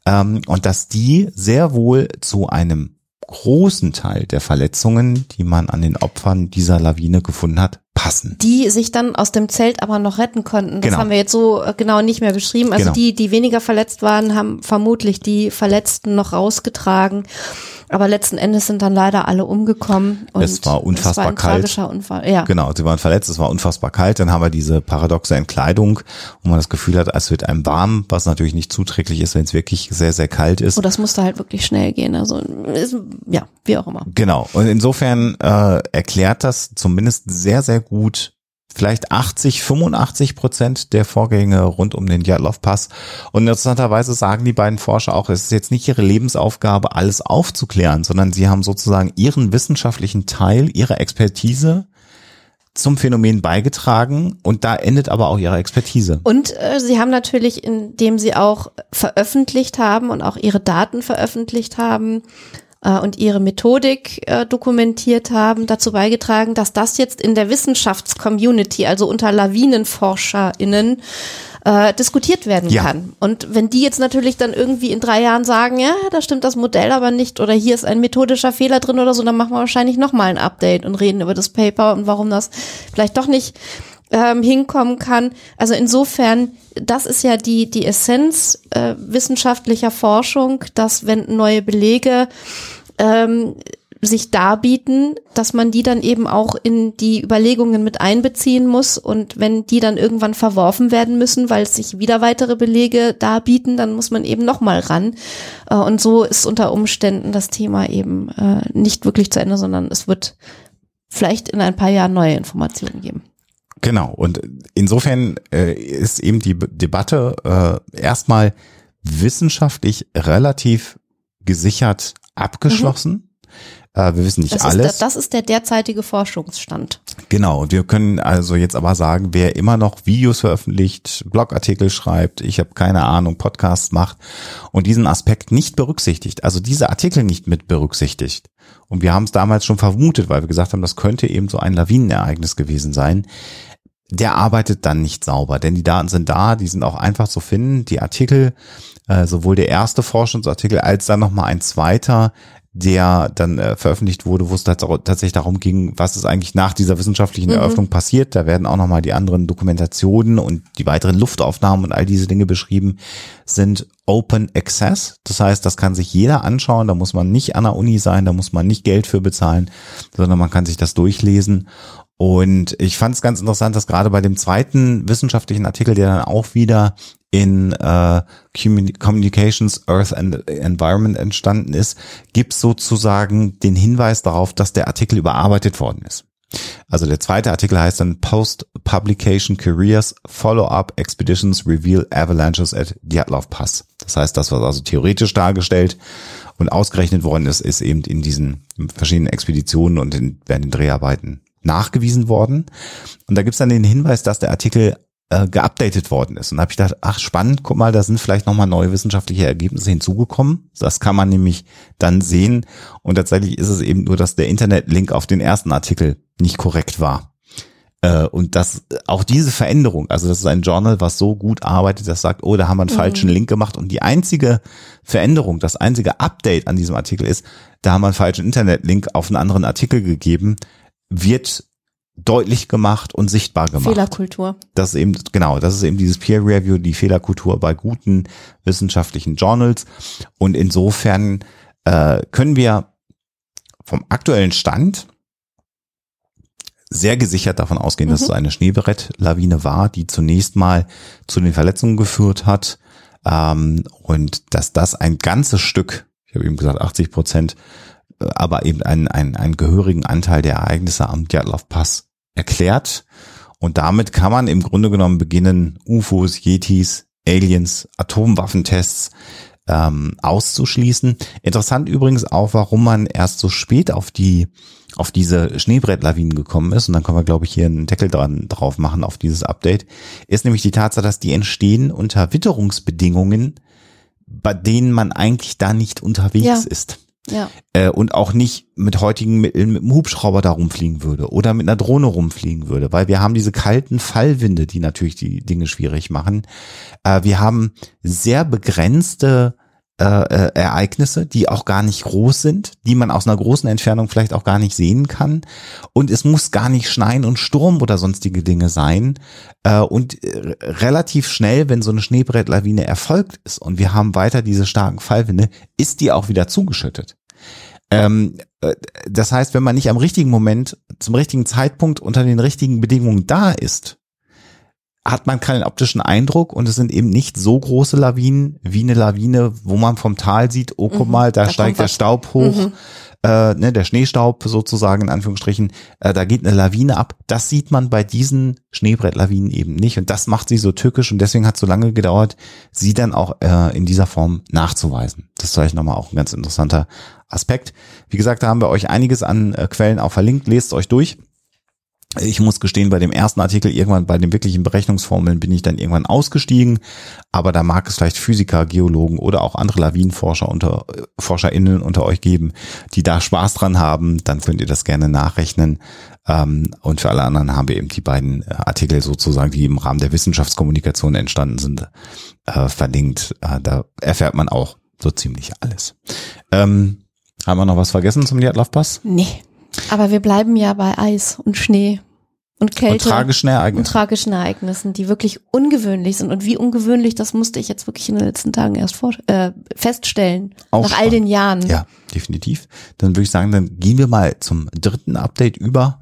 ähm, und dass die sehr wohl zu einem großen Teil der Verletzungen, die man an den Opfern dieser Lawine gefunden hat, passen. Die sich dann aus dem Zelt aber noch retten konnten. Das Genau. haben wir jetzt so äh, genau nicht mehr beschrieben. Also Genau. die, die weniger verletzt waren, haben vermutlich die Verletzten noch rausgetragen. Aber letzten Endes sind dann leider alle umgekommen. Und Es war unfassbar es war ein kalt. tragischer Unfall. Ja. Genau, sie waren verletzt, es war unfassbar kalt, dann haben wir diese paradoxe Entkleidung, wo man das Gefühl hat, es wird einem warm, was natürlich nicht zuträglich ist, wenn es wirklich sehr, sehr kalt ist. Oh, das musste halt wirklich schnell gehen. Also ist, ja, wie auch immer. Genau. Und insofern äh, erklärt das zumindest sehr, sehr gut vielleicht 80, 85 Prozent der Vorgänge rund um den Djatlov Pass. Und interessanterweise sagen die beiden Forscher auch, es ist jetzt nicht ihre Lebensaufgabe, alles aufzuklären, sondern sie haben sozusagen ihren wissenschaftlichen Teil, ihre Expertise zum Phänomen beigetragen und da endet aber auch ihre Expertise. Und äh, sie haben natürlich, indem sie auch veröffentlicht haben und auch ihre Daten veröffentlicht haben äh, und ihre Methodik äh, dokumentiert haben, dazu beigetragen, dass das jetzt in der Wissenschaftscommunity, also unter LawinenforscherInnen, äh, diskutiert werden Ja. kann. Und wenn die jetzt natürlich dann irgendwie in drei Jahren sagen, ja, da stimmt das Modell aber nicht oder hier ist ein methodischer Fehler drin oder so, dann machen wir wahrscheinlich nochmal ein Update und reden über das Paper und warum das vielleicht doch nicht ähm, hinkommen kann. Also insofern, das ist ja die, die Essenz äh, wissenschaftlicher Forschung, dass wenn neue Belege ähm, sich darbieten, dass man die dann eben auch in die Überlegungen mit einbeziehen muss und wenn die dann irgendwann verworfen werden müssen, weil sich wieder weitere Belege darbieten, dann muss man eben nochmal ran. Äh, und so ist unter Umständen das Thema eben äh, nicht wirklich zu Ende, sondern es wird vielleicht in ein paar Jahren neue Informationen geben. Genau. Und insofern äh, ist eben die Debatte äh, erstmal wissenschaftlich relativ gesichert abgeschlossen. Äh, wir wissen nicht Das alles. ist, der, das ist der derzeitige Forschungsstand. Genau, und wir können also jetzt aber sagen, wer immer noch Videos veröffentlicht, Blogartikel schreibt, ich habe keine Ahnung, Podcasts macht und diesen Aspekt nicht berücksichtigt, also diese Artikel nicht mit berücksichtigt. Und wir haben es damals schon vermutet, weil wir gesagt haben, das könnte eben so ein Lawinenereignis gewesen sein. Der arbeitet dann nicht sauber, denn die Daten sind da, die sind auch einfach zu finden. Die Artikel, äh, sowohl der erste Forschungsartikel als dann nochmal ein zweiter, der dann äh, veröffentlicht wurde, wo es tats tatsächlich darum ging, was ist eigentlich nach dieser wissenschaftlichen Eröffnung passiert. Da werden auch nochmal die anderen Dokumentationen und die weiteren Luftaufnahmen und all diese Dinge beschrieben, sind Open Access. Das heißt, das kann sich jeder anschauen. Da muss man nicht an der Uni sein, da muss man nicht Geld für bezahlen, sondern man kann sich das durchlesen. Und ich fand es ganz interessant, dass gerade bei dem zweiten wissenschaftlichen Artikel, der dann auch wieder in äh, Communi- Communications Earth and Environment entstanden ist, gibt sozusagen den Hinweis darauf, dass der Artikel überarbeitet worden ist. Also der zweite Artikel heißt dann Post-Publication Careers Follow-up Expeditions Reveal Avalanches at Dyatlov Pass. Das heißt, das, was also theoretisch dargestellt und ausgerechnet worden ist, ist eben in diesen verschiedenen Expeditionen und in, während den Dreharbeiten nachgewiesen worden. Und da gibt's dann den Hinweis, dass der Artikel äh, geupdatet worden ist. Und da habe ich gedacht, ach spannend, guck mal, da sind vielleicht nochmal neue wissenschaftliche Ergebnisse hinzugekommen. Das kann man nämlich dann sehen. Und tatsächlich ist es eben nur, dass der Internetlink auf den ersten Artikel nicht korrekt war. Äh, Und dass auch diese Veränderung, also das ist ein Journal, was so gut arbeitet, das sagt, oh, da haben wir einen falschen Link gemacht. Und die einzige Veränderung, das einzige Update an diesem Artikel ist, da haben wir einen falschen Internetlink auf einen anderen Artikel gegeben, wird deutlich gemacht und sichtbar gemacht. Fehlerkultur. Das ist eben, genau, das ist eben dieses Peer Review, die Fehlerkultur bei guten wissenschaftlichen Journals. Und insofern äh, können wir vom aktuellen Stand sehr gesichert davon ausgehen, dass es eine Schneebrettlawine war, die zunächst mal zu den Verletzungen geführt hat. Ähm, und dass das ein ganzes Stück, ich habe eben gesagt 80 Prozent, aber eben einen, einen, einen gehörigen Anteil der Ereignisse am Djatlov Pass erklärt. Und damit kann man im Grunde genommen beginnen, UFOs, Yetis, Aliens, Atomwaffentests ähm, auszuschließen. Interessant übrigens auch, warum man erst so spät auf die auf diese Schneebrettlawinen gekommen ist, und dann können wir, glaube ich, hier einen Deckel dran drauf machen auf dieses Update, ist nämlich die Tatsache, dass die entstehen unter Witterungsbedingungen, bei denen man eigentlich da nicht unterwegs Ja. ist. Ja. Äh, und auch nicht mit heutigen Mitteln mit einem Hubschrauber da rumfliegen würde oder mit einer Drohne rumfliegen würde, weil wir haben diese kalten Fallwinde, die natürlich die Dinge schwierig machen. Äh, wir haben sehr begrenzte äh, äh, Ereignisse, die auch gar nicht groß sind, die man aus einer großen Entfernung vielleicht auch gar nicht sehen kann. Und es muss gar nicht schneien und Sturm oder sonstige Dinge sein. Äh, und äh, relativ schnell, wenn so eine Schneebrettlawine erfolgt ist und wir haben weiter diese starken Fallwinde, ist die auch wieder zugeschüttet. Ähm, äh, das heißt, wenn man nicht am richtigen Moment, zum richtigen Zeitpunkt unter den richtigen Bedingungen da ist, hat man keinen optischen Eindruck und es sind eben nicht so große Lawinen wie eine Lawine, wo man vom Tal sieht, oh guck Mhm, mal, da, da steigt der. Staub hoch, Mhm. äh, ne, der Schneestaub sozusagen in Anführungsstrichen, äh, da geht eine Lawine ab. Das sieht man bei diesen Schneebrettlawinen eben nicht und das macht sie so tückisch und deswegen hat es so lange gedauert, sie dann auch äh, in dieser Form nachzuweisen. Das ist vielleicht nochmal auch ein ganz interessanter Aspekt. Wie gesagt, da haben wir euch einiges an äh, Quellen auch verlinkt, lest euch durch. Ich muss gestehen, bei dem ersten Artikel, irgendwann bei den wirklichen Berechnungsformeln bin ich dann irgendwann ausgestiegen. Aber da mag es vielleicht Physiker, Geologen oder auch andere Lawinenforscher unter, äh, ForscherInnen unter euch geben, die da Spaß dran haben. Dann könnt ihr das gerne nachrechnen. Ähm, und für alle anderen haben wir eben die beiden äh, Artikel sozusagen, die im Rahmen der Wissenschaftskommunikation entstanden sind, äh, verlinkt. Da erfährt man auch so ziemlich alles. Ähm, haben wir noch was vergessen zum Diatlovpass? Nee. Aber wir bleiben ja bei Eis und Schnee und Kälte. Und tragischen und Ereignissen. tragischen Ereignissen, die wirklich ungewöhnlich sind. Und wie ungewöhnlich, das musste ich jetzt wirklich in den letzten Tagen erst vor, äh, feststellen. Auch nach all den Jahren. Ja, definitiv. Dann würde ich sagen, dann gehen wir mal zum dritten Update über.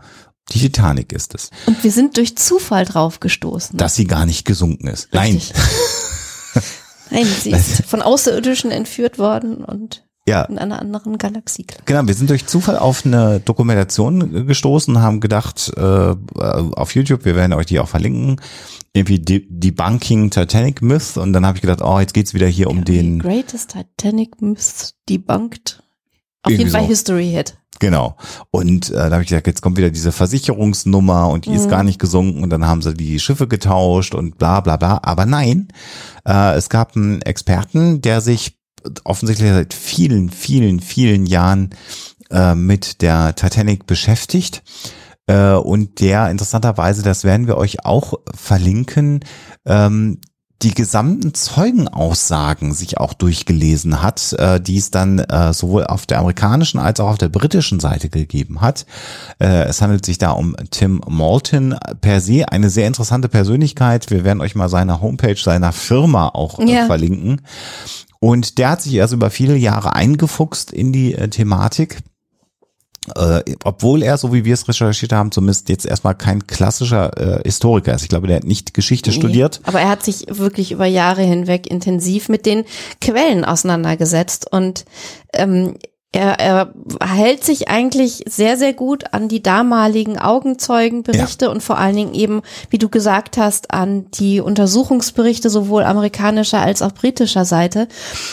Die Titanic ist es, Und wir sind durch Zufall drauf gestoßen. dass sie gar nicht gesunken ist. Nein, Richtig. Nein, sie ist von Außerirdischen entführt worden und ja, in einer anderen Galaxie. genau. Wir sind durch Zufall auf eine Dokumentation gestoßen, haben gedacht, äh, auf YouTube, wir werden euch die auch verlinken, irgendwie De Debunking Titanic Myth. Und dann habe ich gedacht, oh, jetzt geht's wieder hier um den, Greatest Titanic Myth Debunked. Auf jeden Fall so. History Hit. Genau. Und äh, da habe ich gesagt, jetzt kommt wieder diese Versicherungsnummer und die ist Mhm. gar nicht gesunken und dann haben sie die Schiffe getauscht und bla bla bla. Aber nein, äh, es gab einen Experten, der sich offensichtlich seit vielen, vielen, vielen Jahren äh, mit der Titanic beschäftigt. Äh, und der interessanterweise, das werden wir euch auch verlinken, ähm, die gesamten Zeugenaussagen sich auch durchgelesen hat, äh, die es dann äh, sowohl auf der amerikanischen als auch auf der britischen Seite gegeben hat. Äh, es handelt sich da um Tim Malton, per se eine sehr interessante Persönlichkeit. Wir werden euch mal seine Homepage seiner Firma auch äh, Ja. verlinken. Und der hat sich also über viele Jahre eingefuchst in die äh, Thematik. Äh, obwohl er, so wie wir es recherchiert haben, zumindest jetzt erstmal kein klassischer äh, Historiker ist. Ich glaube, der hat nicht Geschichte studiert. Aber er hat sich wirklich über Jahre hinweg intensiv mit den Quellen auseinandergesetzt und ähm, er, er hält sich eigentlich sehr, sehr gut an die damaligen Augenzeugenberichte und vor allen Dingen eben, wie du gesagt hast, an die Untersuchungsberichte sowohl amerikanischer als auch britischer Seite.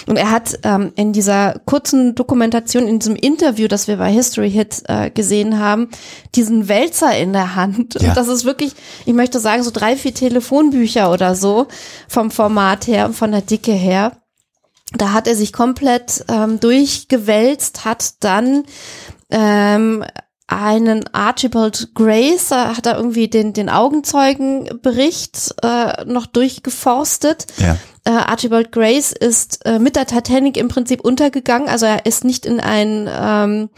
Und er hat ähm, in dieser kurzen Dokumentation, in diesem Interview, das wir bei History Hit äh, gesehen haben, diesen Wälzer in der Hand. Ja. Und das ist wirklich, ich möchte sagen, so drei, vier Telefonbücher oder so vom Format her, von der Dicke her. Da hat er sich komplett ähm, durchgewälzt, hat dann ähm, einen Archibald Grace, äh, hat er irgendwie den, den Augenzeugenbericht äh, noch durchgeforstet. Ja. Äh, Archibald Grace ist äh, mit der Titanic im Prinzip untergegangen, also er ist nicht in ein ähm,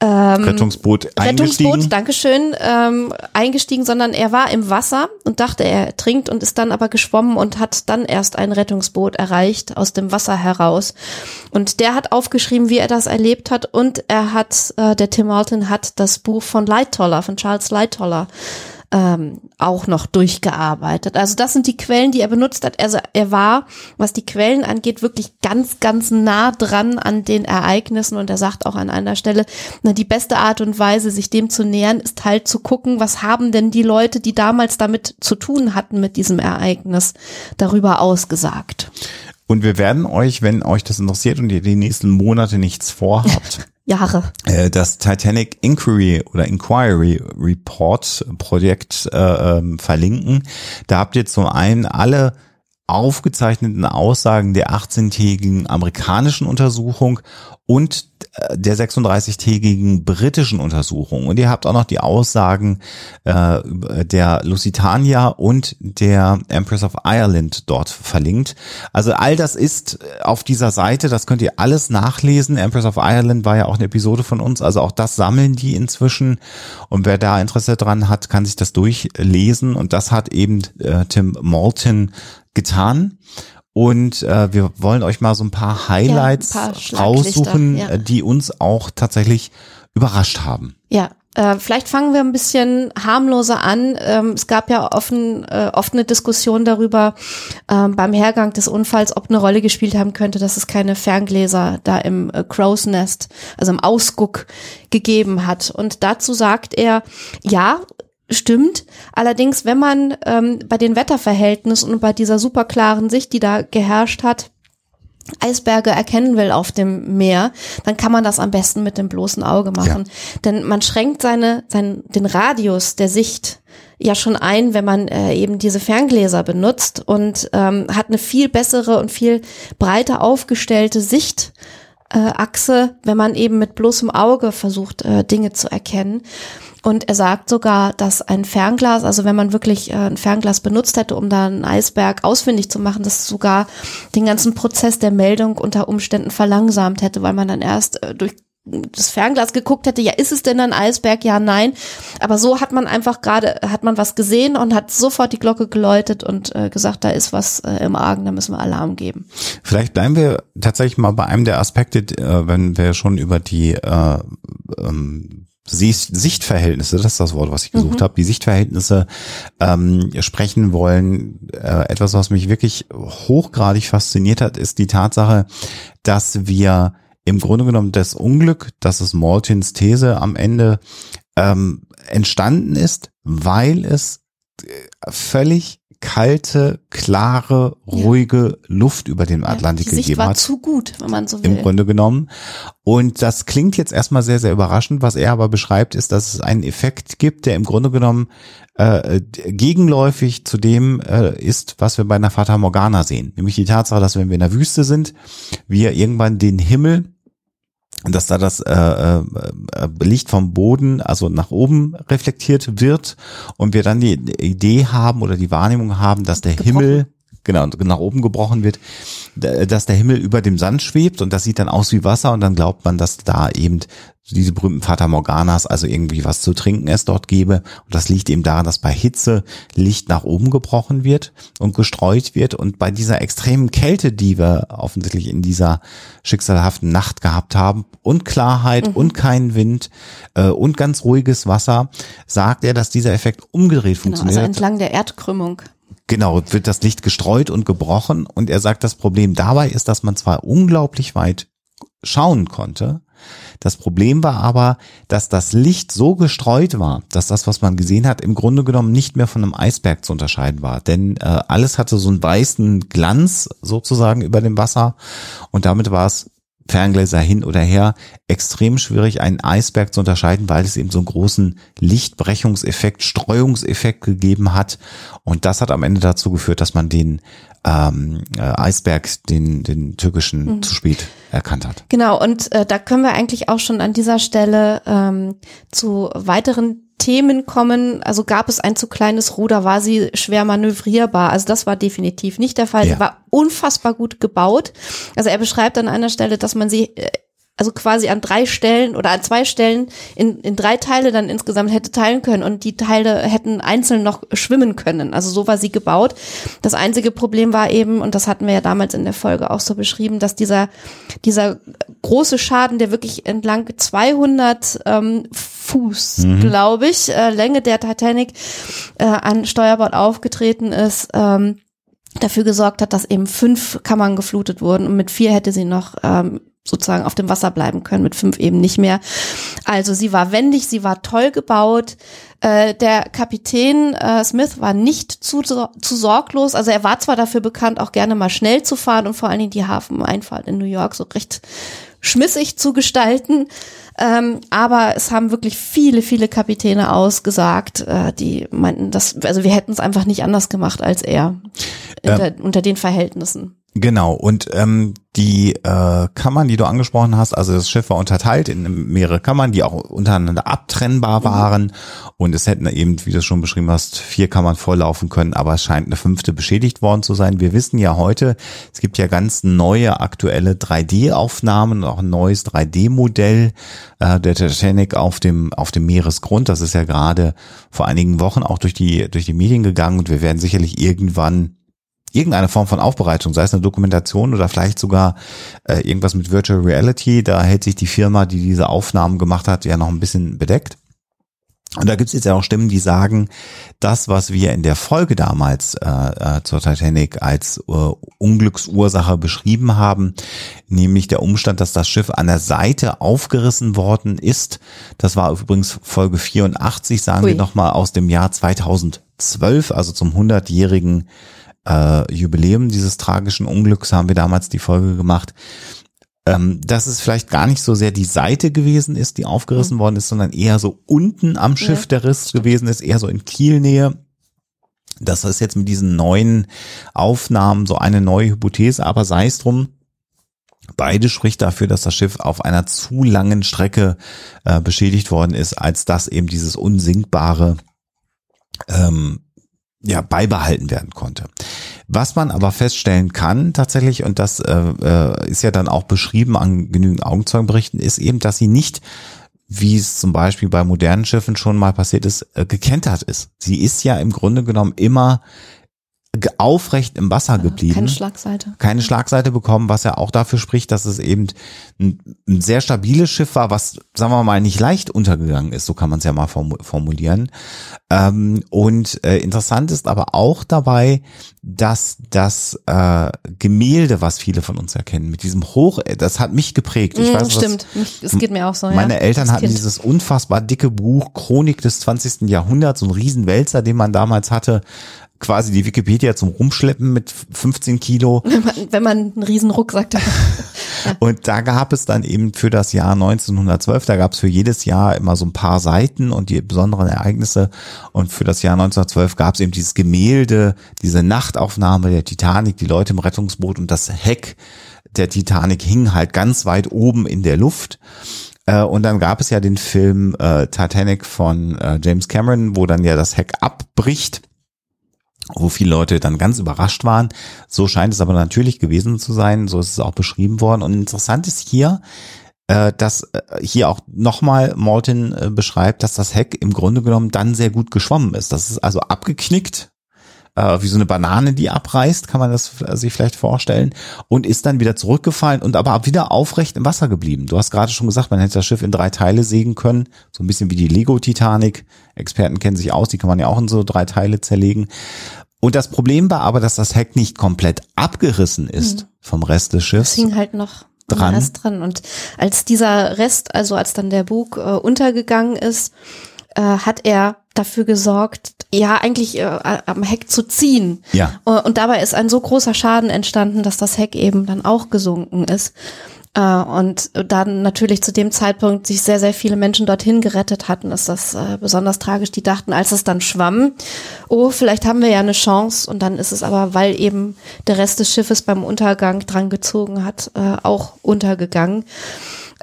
ähm, Rettungsboot eingestiegen. Rettungsboot, Dankeschön, ähm, eingestiegen, sondern er war im Wasser und dachte, er trinkt und ist dann aber geschwommen und hat dann erst ein Rettungsboot erreicht aus dem Wasser heraus. Und der hat aufgeschrieben, wie er das erlebt hat und er hat, äh, der Tim Martin hat das Buch von Lightoller, von Charles Lightoller ähm, auch noch durchgearbeitet. Also das sind die Quellen, die er benutzt hat. Also er war, was die Quellen angeht, wirklich ganz, ganz nah dran an den Ereignissen und er sagt auch an einer Stelle, na, die beste Art und Weise, sich dem zu nähern, ist halt zu gucken, was haben denn die Leute, die damals damit zu tun hatten mit diesem Ereignis, darüber ausgesagt. Und wir werden euch, wenn euch das interessiert und ihr die nächsten Monate nichts vorhabt, Jahre. äh, das Titanic Inquiry oder Inquiry Report Projekt äh, ähm, verlinken. Da habt ihr zum einen alle aufgezeichneten Aussagen der 18-tägigen amerikanischen Untersuchung und äh, der 36-tägigen britischen Untersuchung. Und ihr habt auch noch die Aussagen äh, der Lusitania und der Empress of Ireland dort verlinkt. Also all das ist auf dieser Seite, das könnt ihr alles nachlesen. Empress of Ireland war ja auch eine Episode von uns, also auch das sammeln die inzwischen. Und wer da Interesse dran hat, kann sich das durchlesen. Und das hat eben äh, Tim Moulton getan. Und äh, wir wollen euch mal so ein paar Highlights Ja, ein paar raussuchen, ja. äh, die uns auch tatsächlich überrascht haben. Ja, äh, vielleicht fangen wir ein bisschen harmloser an. Ähm, es gab ja offen, äh, oft eine Diskussion darüber ähm, beim Hergang des Unfalls, ob eine Rolle gespielt haben könnte, dass es keine Ferngläser da im äh, Crow's Nest, also im Ausguck gegeben hat. Und dazu sagt er, ja, Stimmt. Allerdings, wenn man ähm, bei den Wetterverhältnissen und bei dieser superklaren Sicht, die da geherrscht hat, Eisberge erkennen will auf dem Meer, dann kann man das am besten mit dem bloßen Auge machen. Denn man schränkt seine, seinen, den Radius der Sicht ja schon ein, wenn man äh, eben diese Ferngläser benutzt und ähm, hat eine viel bessere und viel breiter aufgestellte Sicht äh, Achse, wenn man eben mit bloßem Auge versucht, äh, Dinge zu erkennen. Und er sagt sogar, dass ein Fernglas, also wenn man wirklich äh, ein Fernglas benutzt hätte, um da einen Eisberg ausfindig zu machen, das sogar den ganzen Prozess der Meldung unter Umständen verlangsamt hätte, weil man dann erst äh, durch das Fernglas geguckt hätte, ja, ist es denn ein Eisberg? Ja, nein. Aber so hat man einfach gerade, hat man was gesehen und hat sofort die Glocke geläutet und äh, gesagt, da ist was äh, im Argen, da müssen wir Alarm geben. Vielleicht bleiben wir tatsächlich mal bei einem der Aspekte, äh, wenn wir schon über die äh, ähm, Sichtverhältnisse, das ist das Wort, was ich gesucht habe, die Sichtverhältnisse ähm, sprechen wollen. Äh, etwas, was mich wirklich hochgradig fasziniert hat, ist die Tatsache, dass wir im Grunde genommen das Unglück, das ist Maltins These am Ende ähm, entstanden ist, weil es äh, völlig kalte, klare, ruhige Luft über dem Atlantik die Sicht gegeben war hat zu gut, wenn man so will. im Grunde genommen. Und das klingt jetzt erstmal sehr, sehr überraschend. Was er aber beschreibt, ist, dass es einen Effekt gibt, der im Grunde genommen äh, gegenläufig zu dem äh, ist, was wir bei einer Fata Morgana sehen. Nämlich die Tatsache, dass wenn wir in der Wüste sind, wir irgendwann den Himmel dass da das äh, äh, Licht vom Boden also nach oben reflektiert wird und wir dann die Idee haben oder die Wahrnehmung haben, dass der Gebrochen. Himmel genau nach oben gebrochen wird, dass der Himmel über dem Sand schwebt und das sieht dann aus wie Wasser und dann glaubt man, dass da eben diese berühmten Fata Morganas, also irgendwie was zu trinken es dort gebe. Und das liegt eben daran, dass bei Hitze Licht nach oben gebrochen wird und gestreut wird. Und bei dieser extremen Kälte, die wir offensichtlich in dieser schicksalhaften Nacht gehabt haben und Klarheit und kein Wind äh, und ganz ruhiges Wasser, sagt er, dass dieser Effekt umgedreht genau, funktioniert. also entlang der Erdkrümmung. Genau, wird das Licht gestreut und gebrochen und er sagt, das Problem dabei ist, dass man zwar unglaublich weit schauen konnte, das Problem war aber, dass das Licht so gestreut war, dass das, was man gesehen hat, im Grunde genommen nicht mehr von einem Eisberg zu unterscheiden war. Denn äh, alles hatte so einen weißen Glanz sozusagen über dem Wasser und damit war es Ferngläser hin oder her, extrem schwierig, einen Eisberg zu unterscheiden, weil es eben so einen großen Lichtbrechungseffekt, Streuungseffekt gegeben hat. Und das hat am Ende dazu geführt, dass man den ähm, äh, Eisberg, den, den türkischen, zu spät erkannt hat. Genau, und äh, da können wir eigentlich auch schon an dieser Stelle ähm, zu weiteren Themen kommen. Also gab es ein zu kleines Ruder, war sie schwer manövrierbar. Also das war definitiv nicht der Fall. Ja. Sie war unfassbar gut gebaut. Also er beschreibt an einer Stelle, dass man sie äh, also quasi an drei Stellen oder an zwei Stellen in, in drei Teile dann insgesamt hätte teilen können und die Teile hätten einzeln noch schwimmen können. Also so war sie gebaut. Das einzige Problem war eben, und das hatten wir ja damals in der Folge auch so beschrieben, dass dieser, dieser große Schaden, der wirklich entlang 200 ähm, Fuß, glaube ich, äh, Länge der Titanic äh, an Steuerbord aufgetreten ist, ähm, dafür gesorgt hat, dass eben fünf Kammern geflutet wurden und mit vier hätte sie noch ähm, sozusagen auf dem Wasser bleiben können, mit fünf eben nicht mehr. Also sie war wendig, sie war toll gebaut. Äh, der Kapitän äh, Smith war nicht zu, zu sorglos. Also er war zwar dafür bekannt, auch gerne mal schnell zu fahren und vor allen Dingen die Hafeneinfahrt in New York so recht schmissig zu gestalten. Ähm, aber es haben wirklich viele, viele Kapitäne ausgesagt, äh, die meinten, dass, also wir hätten es einfach nicht anders gemacht als er unter, unter den Verhältnissen. Genau, und ähm, die äh, Kammern, die du angesprochen hast, also das Schiff war unterteilt in mehrere Kammern, die auch untereinander abtrennbar waren. Mhm. Und es hätten eben, wie du schon beschrieben hast, vier Kammern volllaufen können, aber es scheint eine fünfte beschädigt worden zu sein. Wir wissen ja heute, es gibt ja ganz neue aktuelle 3D-Aufnahmen, auch ein neues 3D-Modell äh, der Titanic auf dem, auf dem Meeresgrund. Das ist ja gerade vor einigen Wochen auch durch die, durch die Medien gegangen und wir werden sicherlich irgendwann irgendeine Form von Aufbereitung, sei es eine Dokumentation oder vielleicht sogar äh, irgendwas mit Virtual Reality. Da hält sich die Firma, die diese Aufnahmen gemacht hat, ja noch ein bisschen bedeckt. Und da gibt es jetzt ja auch Stimmen, die sagen, das, was wir in der Folge damals äh, äh, zur Titanic als äh, Unglücksursache beschrieben haben, nämlich der Umstand, dass das Schiff an der Seite aufgerissen worden ist, das war übrigens Folge 84, sagen Ui. wir nochmal, aus dem Jahr 2012, also zum 100-jährigen äh, Jubiläum dieses tragischen Unglücks haben wir damals die Folge gemacht, ähm, dass es vielleicht gar nicht so sehr die Seite gewesen ist, die aufgerissen mhm. worden ist, sondern eher so unten am Schiff ja. der Riss gewesen ist, eher so in Kielnähe. Das ist jetzt mit diesen neuen Aufnahmen so eine neue Hypothese, aber sei es drum. Beide spricht dafür, dass das Schiff auf einer zu langen Strecke äh, beschädigt worden ist, als dass eben dieses unsinkbare ähm, ja, beibehalten werden konnte. Was man aber feststellen kann tatsächlich, und das äh, äh, ist ja dann auch beschrieben an genügend Augenzeugenberichten, ist eben, dass sie nicht wie es zum Beispiel bei modernen Schiffen schon mal passiert ist, äh, gekentert ist. Sie ist ja im Grunde genommen immer aufrecht im Wasser geblieben. Keine Schlagseite. Keine Schlagseite bekommen, was ja auch dafür spricht, dass es eben ein, ein sehr stabiles Schiff war, was, sagen wir mal, nicht leicht untergegangen ist, so kann man es ja mal formulieren. Ähm, und äh, interessant ist aber auch dabei, dass das äh, Gemälde, was viele von uns erkennen, mit diesem Hoch, äh, das hat mich geprägt. Ich mm, weiß, stimmt, es geht mir auch so. Meine ja, Eltern hatten kind. dieses unfassbar dicke Buch Chronik des 20. Jahrhunderts, so ein Riesenwälzer, den man damals hatte, quasi die Wikipedia zum Rumschleppen mit 15 Kilo. Wenn man, wenn man einen riesen Rucksack hat. Und da gab es dann eben für das Jahr 1912, da gab es für jedes Jahr immer so ein paar Seiten und die besonderen Ereignisse. Und für das Jahr 1912 gab es eben dieses Gemälde, diese Nachtaufnahme der Titanic, die Leute im Rettungsboot und das Heck der Titanic hing halt ganz weit oben in der Luft. Äh, und dann gab es ja den Film äh, Titanic von äh, James Cameron, wo dann ja das Heck abbricht wo viele Leute dann ganz überrascht waren. So scheint es aber natürlich gewesen zu sein, so ist es auch beschrieben worden. Und interessant ist hier, äh, dass äh, hier auch nochmal Morton äh, beschreibt, dass das Heck im Grunde genommen dann sehr gut geschwommen ist. Das ist also abgeknickt äh, wie so eine Banane, die abreißt, kann man das sich vielleicht vorstellen, und ist dann wieder zurückgefallen und aber wieder aufrecht im Wasser geblieben. Du hast gerade schon gesagt, man hätte das Schiff in drei Teile sägen können, so ein bisschen wie die Lego-Titanic. Experten kennen sich aus, die kann man ja auch in so drei Teile zerlegen. Und das Problem war aber, dass das Heck nicht komplett abgerissen ist mhm. vom Rest des Schiffs. Es hing halt noch dran. Dran. Und als dieser Rest, also als dann der Bug äh, untergegangen ist, äh, hat er dafür gesorgt, ja, eigentlich äh, am Heck zu ziehen. Ja. Äh, und dabei ist ein so großer Schaden entstanden, dass das Heck eben dann auch gesunken ist. Äh, und dann natürlich zu dem Zeitpunkt sich sehr, sehr viele Menschen dorthin gerettet hatten, ist das äh, besonders tragisch. Die dachten, als es dann schwamm, oh, vielleicht haben wir ja eine Chance. Und dann ist es aber, weil eben der Rest des Schiffes beim Untergang dran gezogen hat, äh, auch untergegangen.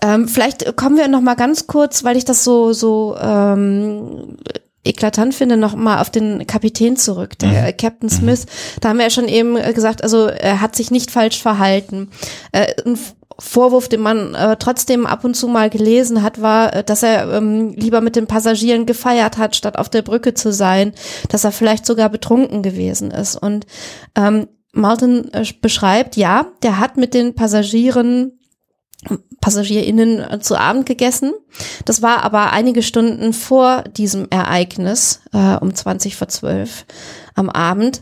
Ähm, vielleicht kommen wir noch mal ganz kurz, weil ich das so so ähm, eklatant finde, noch mal auf den Kapitän zurück, der mhm. Captain mhm. Smith. Da haben wir ja schon eben gesagt, also er hat sich nicht falsch verhalten. Äh, ein Vorwurf, den man äh, trotzdem ab und zu mal gelesen hat, war, äh, dass er ähm, lieber mit den Passagieren gefeiert hat, statt auf der Brücke zu sein, dass er vielleicht sogar betrunken gewesen ist. Und ähm, Martin äh, beschreibt, ja, der hat mit den Passagieren PassagierInnen äh, zu Abend gegessen. Das war aber einige Stunden vor diesem Ereignis, äh, um 20 vor 12 am Abend.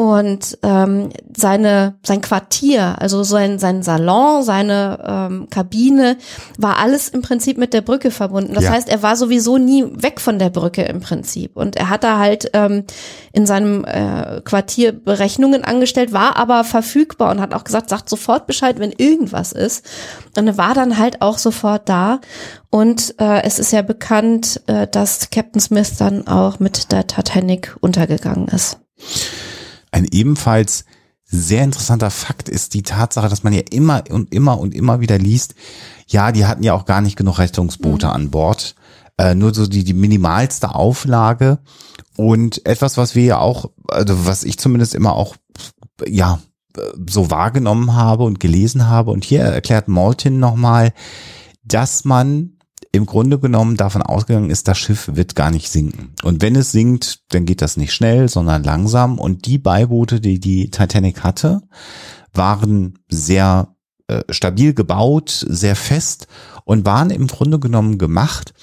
Und ähm, seine sein Quartier, also sein sein Salon, seine ähm, Kabine, war alles im Prinzip mit der Brücke verbunden. Das Ja. heißt, er war sowieso nie weg von der Brücke im Prinzip. Und er hat da halt ähm, in seinem äh, Quartier Berechnungen angestellt, war aber verfügbar und hat auch gesagt, sagt sofort Bescheid, wenn irgendwas ist. Und er war dann halt auch sofort da. Und äh, es ist ja bekannt, äh, dass Captain Smith dann auch mit der Titanic untergegangen ist. Ein ebenfalls sehr interessanter Fakt ist die Tatsache, dass man ja immer und immer und immer wieder liest, ja, die hatten ja auch gar nicht genug Rettungsboote an Bord, äh, nur so die, die minimalste Auflage. Und etwas, was wir ja auch, also was ich zumindest immer auch, ja, so wahrgenommen habe und gelesen habe. Und hier erklärt Maltin nochmal, dass man im Grunde genommen davon ausgegangen ist, das Schiff wird gar nicht sinken. Und wenn es sinkt, dann geht das nicht schnell, sondern langsam. Und die Beiboote, die die Titanic hatte, waren sehr äh, stabil gebaut, sehr fest und waren im Grunde genommen gemacht,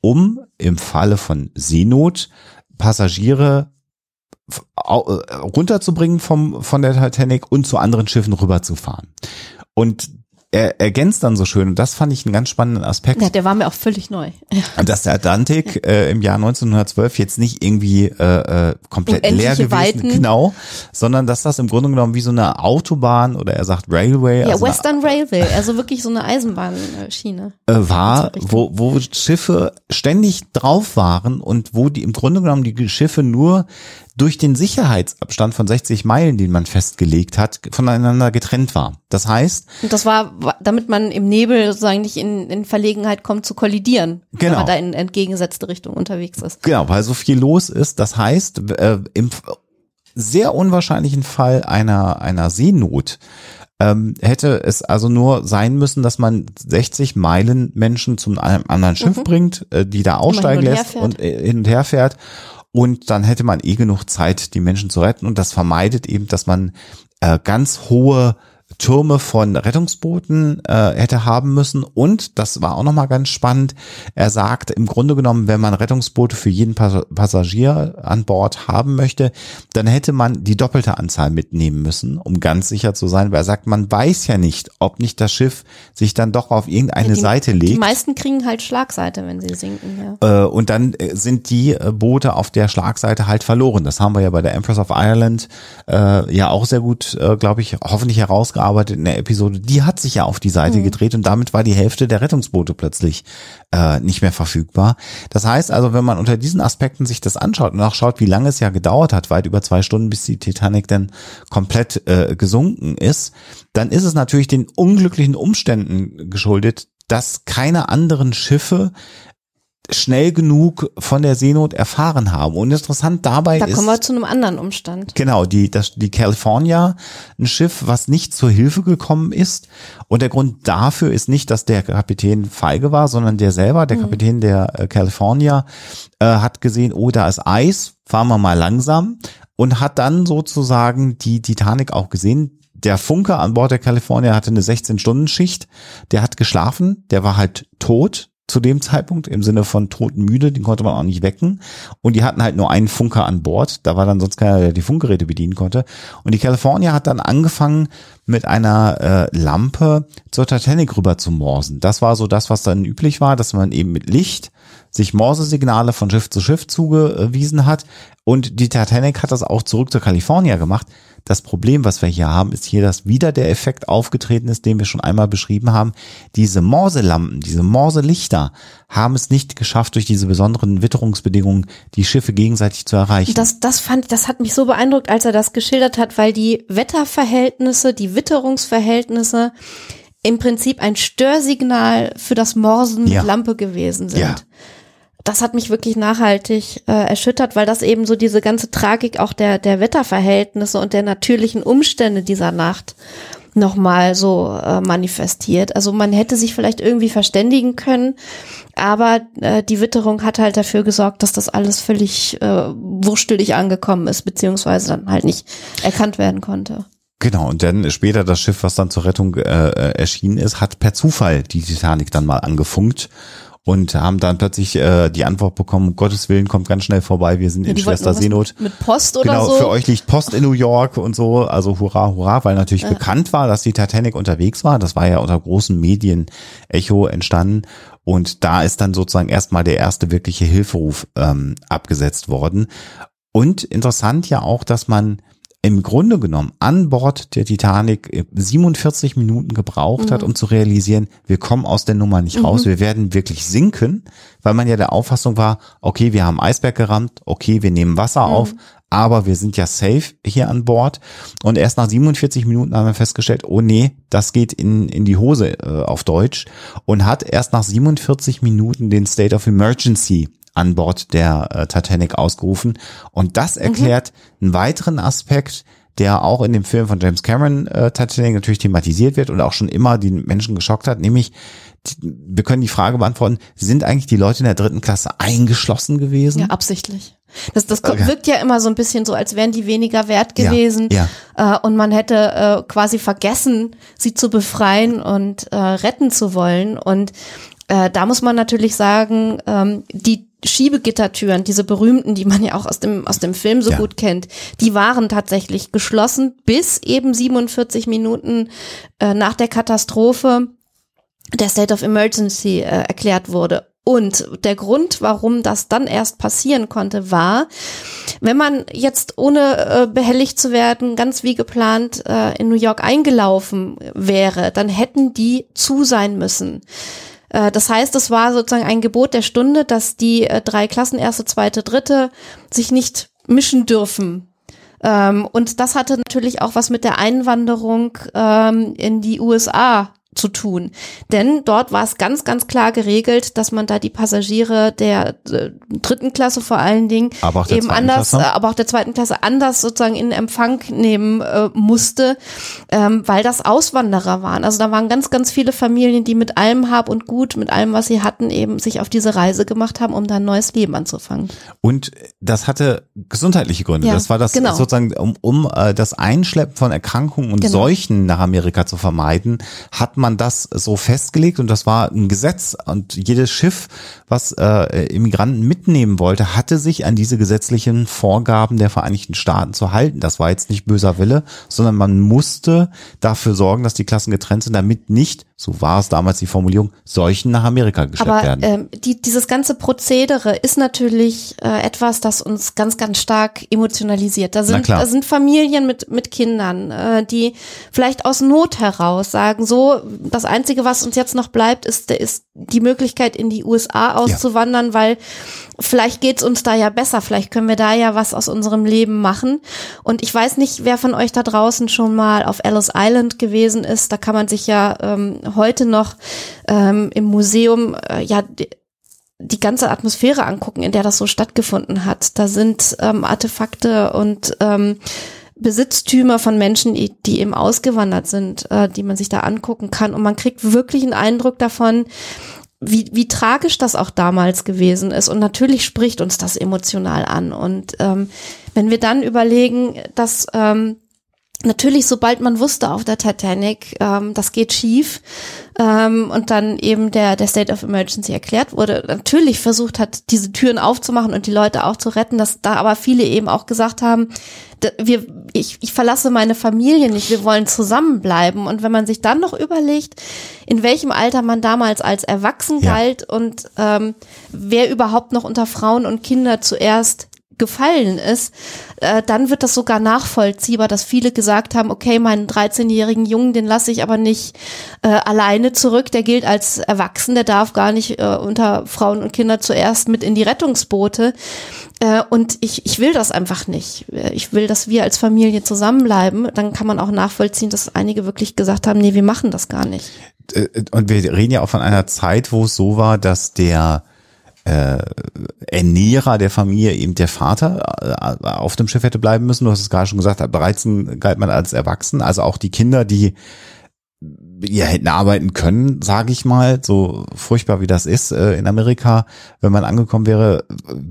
um im Falle von Seenot Passagiere äh, runterzubringen vom, von der Titanic und zu anderen Schiffen rüberzufahren. Und er ergänzt dann so schön, und das fand ich einen ganz spannenden Aspekt, Ja, der war mir auch völlig neu. dass der Atlantik äh, im Jahr 1912 jetzt nicht irgendwie äh, äh, komplett leer gewesen, Weiten. genau, sondern dass das im Grunde genommen wie so eine Autobahn oder er sagt Railway, Ja, also eine Western Railway, also wirklich so eine Eisenbahnschiene. äh, war, wo, wo Schiffe ständig drauf waren und wo die im Grunde genommen die Schiffe nur durch den Sicherheitsabstand von 60 Meilen, den man festgelegt hat, voneinander getrennt war. Das heißt, Und das war, damit man im Nebel sozusagen nicht in, in Verlegenheit kommt zu kollidieren, wenn Genau. man da in entgegengesetzte Richtung unterwegs ist. Genau, weil so viel los ist. Das heißt, äh, im sehr unwahrscheinlichen Fall einer, einer Seenot ähm, hätte es also nur sein müssen, dass man 60 Meilen Menschen zum einem anderen Schiff bringt, äh, die da aussteigen und lässt und äh, hin und her fährt. Und dann hätte man eh genug Zeit, die Menschen zu retten. Und das vermeidet eben, dass man äh, ganz hohe Türme von Rettungsbooten äh, hätte haben müssen. Und das war auch nochmal ganz spannend. Er sagt, im Grunde genommen, wenn man Rettungsboote für jeden Pas Passagier an Bord haben möchte, dann hätte man die doppelte Anzahl mitnehmen müssen, um ganz sicher zu sein. Weil er sagt, man weiß ja nicht, ob nicht das Schiff sich dann doch auf irgendeine die, Seite Die legt. meisten kriegen halt Schlagseite, wenn sie sinken, ja. Äh, und dann äh, sind die äh, Boote auf der Schlagseite halt verloren. Das haben wir ja bei der Empress of Ireland äh, ja auch sehr gut, äh, glaube ich, hoffentlich herausgearbeitet in der Episode. Die hat sich ja auf die Seite gedreht und damit war die Hälfte der Rettungsboote plötzlich äh, nicht mehr verfügbar. Das heißt also, wenn man unter diesen Aspekten sich das anschaut und auch schaut, wie lange es ja gedauert hat, weit über zwei Stunden, bis die Titanic dann komplett äh, gesunken ist, dann ist es natürlich den unglücklichen Umständen geschuldet, dass keine anderen Schiffe schnell genug von der Seenot erfahren haben. Und interessant dabei Da ist, kommen wir zu einem anderen Umstand. Genau, die, das, die California, ein Schiff, was nicht zur Hilfe gekommen ist. Und der Grund dafür ist nicht, dass der Kapitän feige war, sondern der selber, der Kapitän der äh, California, äh, hat gesehen, oh, da ist Eis, fahren wir mal langsam. Und hat dann sozusagen die Titanic auch gesehen. Der Funker an Bord der California hatte eine 16-Stunden-Schicht. Der hat geschlafen, der war halt tot zu dem Zeitpunkt im Sinne von totenmüde, den konnte man auch nicht wecken. Und die hatten halt nur einen Funker an Bord. Da war dann sonst keiner, der die Funkgeräte bedienen konnte. Und die California hat dann angefangen, mit einer äh, Lampe zur Titanic rüber zu morsen. Das war so das, was dann üblich war, dass man eben mit Licht sich Morsesignale von Schiff zu Schiff zugewiesen hat. Und die Titanic hat das auch zurück zur California gemacht. Das Problem, was wir hier haben, ist hier, dass wieder der Effekt aufgetreten ist, den wir schon einmal beschrieben haben. Diese Morselampen, diese Morselichter haben es nicht geschafft, durch diese besonderen Witterungsbedingungen die Schiffe gegenseitig zu erreichen. Das, das fand, das hat mich so beeindruckt, als er das geschildert hat, weil die Wetterverhältnisse, die Witterungsverhältnisse im Prinzip ein Störsignal für das Morsen mit Ja. Lampe gewesen sind. Ja. Das hat mich wirklich nachhaltig äh, erschüttert, weil das eben so diese ganze Tragik auch der, der Wetterverhältnisse und der natürlichen Umstände dieser Nacht nochmal so äh, manifestiert. Also man hätte sich vielleicht irgendwie verständigen können, aber äh, die Witterung hat halt dafür gesorgt, dass das alles völlig äh, wurstelig angekommen ist, beziehungsweise dann halt nicht erkannt werden konnte. Genau, und dann später das Schiff, was dann zur Rettung äh, äh, erschienen ist, hat per Zufall die Titanic dann mal angefunkt und haben dann plötzlich äh, die Antwort bekommen, um Gottes Willen, kommt ganz schnell vorbei, wir sind Ja, in Schwester Seenot. Mit, Post oder Genau, so. für euch liegt Post in New York und so, also hurra, hurra, weil natürlich bekannt war, dass die Titanic unterwegs war. Das war ja unter großem Medienecho entstanden. Und da ist dann sozusagen erstmal der erste wirkliche Hilferuf ähm, abgesetzt worden. Und interessant ja auch, dass man im Grunde genommen an Bord der Titanic äh, 47 Minuten gebraucht hat, um zu realisieren, wir kommen aus der Nummer nicht raus, wir werden wirklich sinken, weil man ja der Auffassung war, okay, wir haben Eisberg gerammt, okay, wir nehmen Wasser auf, aber wir sind ja safe hier an Bord. Und erst nach 47 Minuten haben wir festgestellt, oh nee, das geht in, in die Hose äh, auf Deutsch und hat erst nach 47 Minuten den State of Emergency an Bord der äh, Titanic ausgerufen. Und das erklärt einen weiteren Aspekt, der auch in dem Film von James Cameron äh, Titanic natürlich thematisiert wird und auch schon immer die Menschen geschockt hat, nämlich wir können die Frage beantworten, sind eigentlich die Leute in der dritten Klasse eingeschlossen gewesen? Ja, absichtlich. Das, das Okay. wirkt ja immer so ein bisschen so, als wären die weniger wert Ja, gewesen. ja. Äh, und man hätte äh, quasi vergessen, sie zu befreien und äh, retten zu wollen. Und äh, da muss man natürlich sagen, ähm, die Schiebegittertüren, diese berühmten, die man ja auch aus dem, aus dem Film so Ja. gut kennt, die waren tatsächlich geschlossen bis eben 47 Minuten äh, nach der Katastrophe der State of Emergency äh, erklärt wurde. Und der Grund, warum das dann erst passieren konnte, war, wenn man jetzt ohne äh, behelligt zu werden, ganz wie geplant äh, in New York eingelaufen wäre, dann hätten die zu sein müssen. Äh, Das heißt, es war sozusagen ein Gebot der Stunde, dass die äh, drei Klassen, erste, zweite, dritte, sich nicht mischen dürfen. Ähm, Und das hatte natürlich auch was mit der Einwanderung ähm, in die USA zu tun. Denn dort war es ganz, ganz klar geregelt, dass man da die Passagiere der äh, dritten Klasse vor allen Dingen Aber auch der eben anders, Klasse? äh, aber auch der zweiten Klasse anders sozusagen in Empfang nehmen äh, musste, ähm, weil das Auswanderer waren. Also da waren ganz, ganz viele Familien, die mit allem Hab und Gut, mit allem, was sie hatten, eben sich auf diese Reise gemacht haben, um da ein neues Leben anzufangen. Und das hatte gesundheitliche Gründe. Ja, das war das genau. sozusagen, um, um äh, das Einschleppen von Erkrankungen und Genau. Seuchen nach Amerika zu vermeiden, hat man das so festgelegt und das war ein Gesetz. Und jedes Schiff, was äh, Immigranten mitnehmen wollte, hatte sich an diese gesetzlichen Vorgaben der Vereinigten Staaten zu halten. Das war jetzt nicht böser Wille, sondern man musste dafür sorgen, dass die Klassen getrennt sind, damit nicht, so war es damals die Formulierung, Seuchen nach Amerika geschleppt Aber werden. ähm, die, dieses ganze Prozedere ist natürlich äh, etwas, das uns ganz, ganz stark emotionalisiert. Da sind, da sind Familien mit, mit Kindern, äh, die vielleicht aus Not heraus sagen, so, das Einzige, was uns jetzt noch bleibt, ist, ist die Möglichkeit, in die USA auszuwandern, weil vielleicht geht's uns da ja besser, vielleicht können wir da ja was aus unserem Leben machen. Und ich weiß nicht, wer von euch da draußen schon mal auf Ellis Island gewesen ist. Da kann man sich ja ähm, heute noch ähm, im Museum äh, ja die, ganze Atmosphäre angucken, in der das so stattgefunden hat. Da sind ähm, Artefakte und ähm, Besitztümer von Menschen, die, die eben ausgewandert sind, äh, die man sich da angucken kann. Und man kriegt wirklich einen Eindruck davon, wie, wie tragisch das auch damals gewesen ist. Und natürlich spricht uns das emotional an. Und ähm, wenn wir dann überlegen, dass ähm, natürlich, sobald man wusste auf der Titanic, ähm, das geht schief, ähm, und dann eben der, der State of Emergency erklärt wurde, natürlich versucht hat, diese Türen aufzumachen und die Leute auch zu retten, dass da aber viele eben auch gesagt haben, wir, ich, ich verlasse meine Familie nicht, wir wollen zusammenbleiben. Und wenn man sich dann noch überlegt, in welchem Alter man damals als erwachsen Ja. galt und ähm, wer überhaupt noch unter Frauen und Kinder zuerst gefallen ist, äh, dann wird das sogar nachvollziehbar, dass viele gesagt haben, okay, meinen 13-jährigen Jungen, den lasse ich aber nicht äh, alleine zurück, der gilt als erwachsen, der darf gar nicht äh, unter Frauen und Kinder zuerst mit in die Rettungsboote. Äh, und ich, ich will das einfach nicht. Äh, Ich will, dass wir als Familie zusammenbleiben. Dann kann man auch nachvollziehen, dass einige wirklich gesagt haben, nee, wir machen das gar nicht. äh, und wir reden ja auch von einer Zeit, wo es so war, dass der äh, Ernährer der Familie eben der Vater äh, auf dem Schiff hätte bleiben müssen. Du hast es gerade schon gesagt, 13 galt man als erwachsen. Also auch die Kinder, die ja hätten arbeiten können, sage ich mal, so furchtbar wie das ist äh, in Amerika, wenn man angekommen wäre,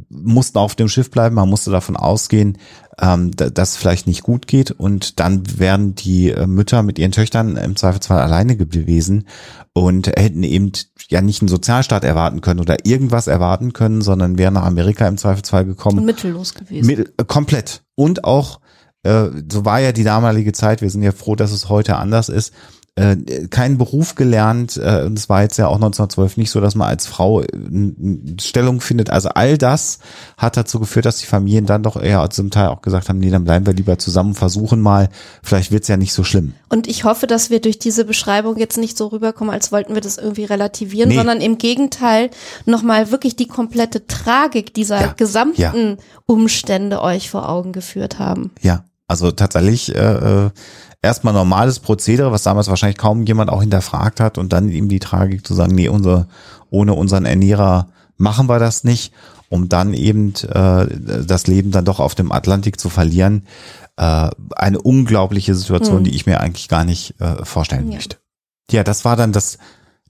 mussten auf dem Schiff bleiben, man musste davon ausgehen, ähm, dass es vielleicht nicht gut geht und dann wären die äh, Mütter mit ihren Töchtern im Zweifelsfall alleine gewesen und hätten eben ja nicht einen Sozialstaat erwarten können oder irgendwas erwarten können, sondern wären nach Amerika im Zweifelsfall gekommen. Und mittellos gewesen. Äh, komplett. Und auch äh, so war ja die damalige Zeit, wir sind ja froh, dass es heute anders ist, äh, keinen Beruf gelernt äh, und es war jetzt ja auch 1912 nicht so, dass man als Frau äh, Stellung findet. Also all das hat dazu geführt, dass die Familien dann doch eher zum Teil auch gesagt haben, nee, dann bleiben wir lieber zusammen, versuchen mal, vielleicht wird's ja nicht so schlimm. Und ich hoffe, dass wir durch diese Beschreibung jetzt nicht so rüberkommen, als wollten wir das irgendwie relativieren, nee. sondern im Gegenteil nochmal wirklich die komplette Tragik dieser ja. gesamten ja. Umstände euch vor Augen geführt haben. Ja, also tatsächlich äh, äh erstmal normales Prozedere, was damals wahrscheinlich kaum jemand auch hinterfragt hat und dann ihm die Tragik zu sagen, nee, unser, ohne unseren Ernährer machen wir das nicht, um dann eben äh, das Leben dann doch auf dem Atlantik zu verlieren. Äh, eine unglaubliche Situation, hm. die ich mir eigentlich gar nicht äh, vorstellen ja. möchte. Ja, das war dann das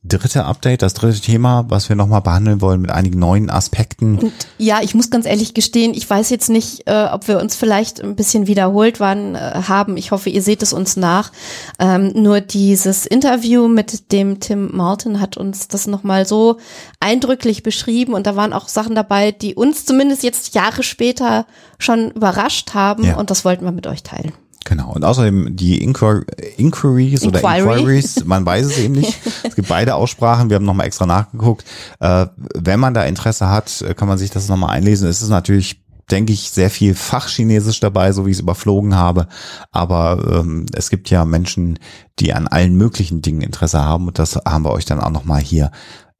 dritte Update, das dritte Thema, was wir nochmal behandeln wollen mit einigen neuen Aspekten. Und ja, ich muss ganz ehrlich gestehen, ich weiß jetzt nicht, äh, ob wir uns vielleicht ein bisschen wiederholt waren, äh, haben. Ich hoffe, ihr seht es uns nach. Ähm, nur dieses Interview mit dem Tim Martin hat uns das nochmal so eindrücklich beschrieben und da waren auch Sachen dabei, die uns zumindest jetzt Jahre später schon überrascht haben ja. und das wollten wir mit euch teilen. Genau. Und außerdem die Inquir Inquiries Inquiry. oder Inquiries, man weiß es eben nicht. Es gibt beide Aussprachen. Wir haben nochmal extra nachgeguckt. Äh, wenn man da Interesse hat, kann man sich das nochmal einlesen. Es ist natürlich denke ich, sehr viel Fachchinesisch dabei, so wie ich es überflogen habe. Aber ähm, es gibt ja Menschen, die an allen möglichen Dingen Interesse haben und das haben wir euch dann auch nochmal hier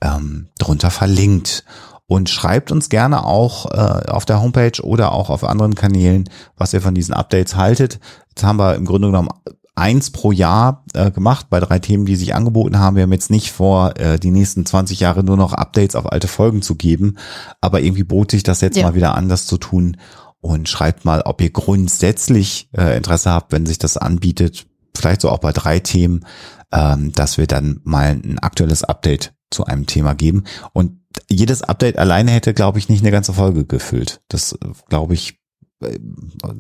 ähm, drunter verlinkt und schreibt uns gerne auch äh, auf der Homepage oder auch auf anderen Kanälen, was ihr von diesen Updates haltet. Jetzt haben wir im Grunde genommen eins pro Jahr äh, gemacht bei drei Themen, die sich angeboten haben. Wir haben jetzt nicht vor, äh, die nächsten 20 Jahre nur noch Updates auf alte Folgen zu geben, aber irgendwie bot sich das jetzt ja. mal wieder anders zu tun und schreibt mal, ob ihr grundsätzlich äh, Interesse habt, wenn sich das anbietet, vielleicht so auch bei drei Themen, ähm, dass wir dann mal ein aktuelles Update zu einem Thema geben. Und jedes Update alleine hätte, glaube ich, nicht eine ganze Folge gefüllt. Das glaube ich, äh,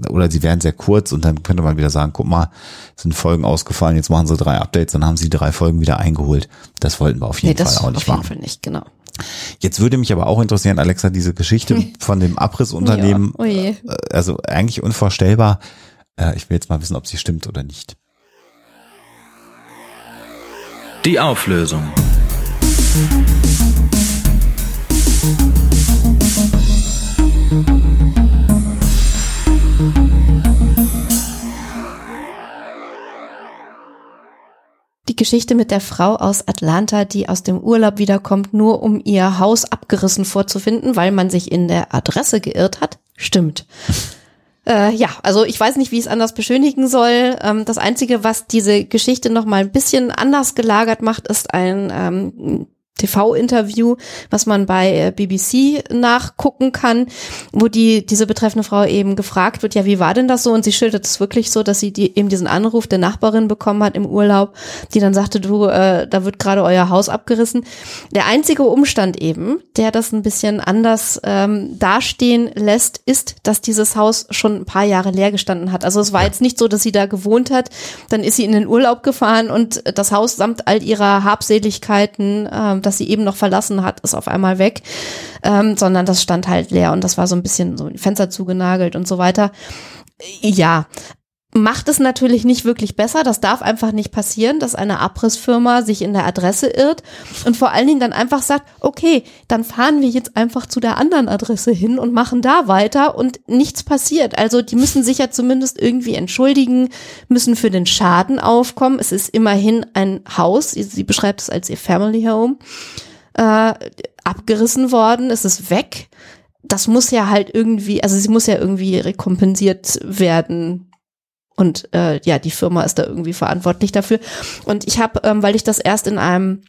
oder sie wären sehr kurz und dann könnte man wieder sagen, guck mal, sind Folgen ausgefallen, jetzt machen sie drei Updates, dann haben sie drei Folgen wieder eingeholt. Das wollten wir auf jeden nee, Fall auch nicht machen. Auf jeden Fall nicht, genau. Jetzt würde mich aber auch interessieren, Alexa, diese Geschichte von dem Abrissunternehmen, ja, oh äh, also eigentlich unvorstellbar. Äh, ich will jetzt mal wissen, ob sie stimmt oder nicht. Die Auflösung. Geschichte mit der Frau aus Atlanta, die aus dem Urlaub wiederkommt, nur um ihr Haus abgerissen vorzufinden, weil man sich in der Adresse geirrt hat, stimmt. Äh, ja, also ich weiß nicht, wie ich es anders beschönigen soll. Ähm, das Einzige, was diese Geschichte noch mal ein bisschen anders gelagert macht, ist ein ähm, TV-Interview, was man bei äh, BBC nachgucken kann, wo die diese betreffende Frau eben gefragt wird, ja, wie war denn das so? Und sie schildert es wirklich so, dass sie die, eben diesen Anruf der Nachbarin bekommen hat im Urlaub, die dann sagte, du, äh, da wird gerade euer Haus abgerissen. Der einzige Umstand eben, der das ein bisschen anders ähm, dastehen lässt, ist, dass dieses Haus schon ein paar Jahre leer gestanden hat. Also es war jetzt nicht so, dass sie da gewohnt hat, dann ist sie in den Urlaub gefahren und das Haus samt all ihrer Habseligkeiten ähm, das sie eben noch verlassen hat, ist auf einmal weg, ähm, sondern das stand halt leer und das war so ein bisschen so die Fenster zugenagelt und so weiter. Ja, macht es natürlich nicht wirklich besser. Das darf einfach nicht passieren, dass eine Abrissfirma sich in der Adresse irrt und vor allen Dingen dann einfach sagt, okay, dann fahren wir jetzt einfach zu der anderen Adresse hin und machen da weiter und nichts passiert. Also die müssen sich ja zumindest irgendwie entschuldigen, müssen für den Schaden aufkommen. Es ist immerhin ein Haus, sie beschreibt es als ihr Family Home, äh, abgerissen worden, es ist weg. Das muss ja halt irgendwie, also sie muss ja irgendwie rekompensiert werden und äh, ja, die Firma ist da irgendwie verantwortlich dafür. Und ich habe, ähm, weil ich das erst in einem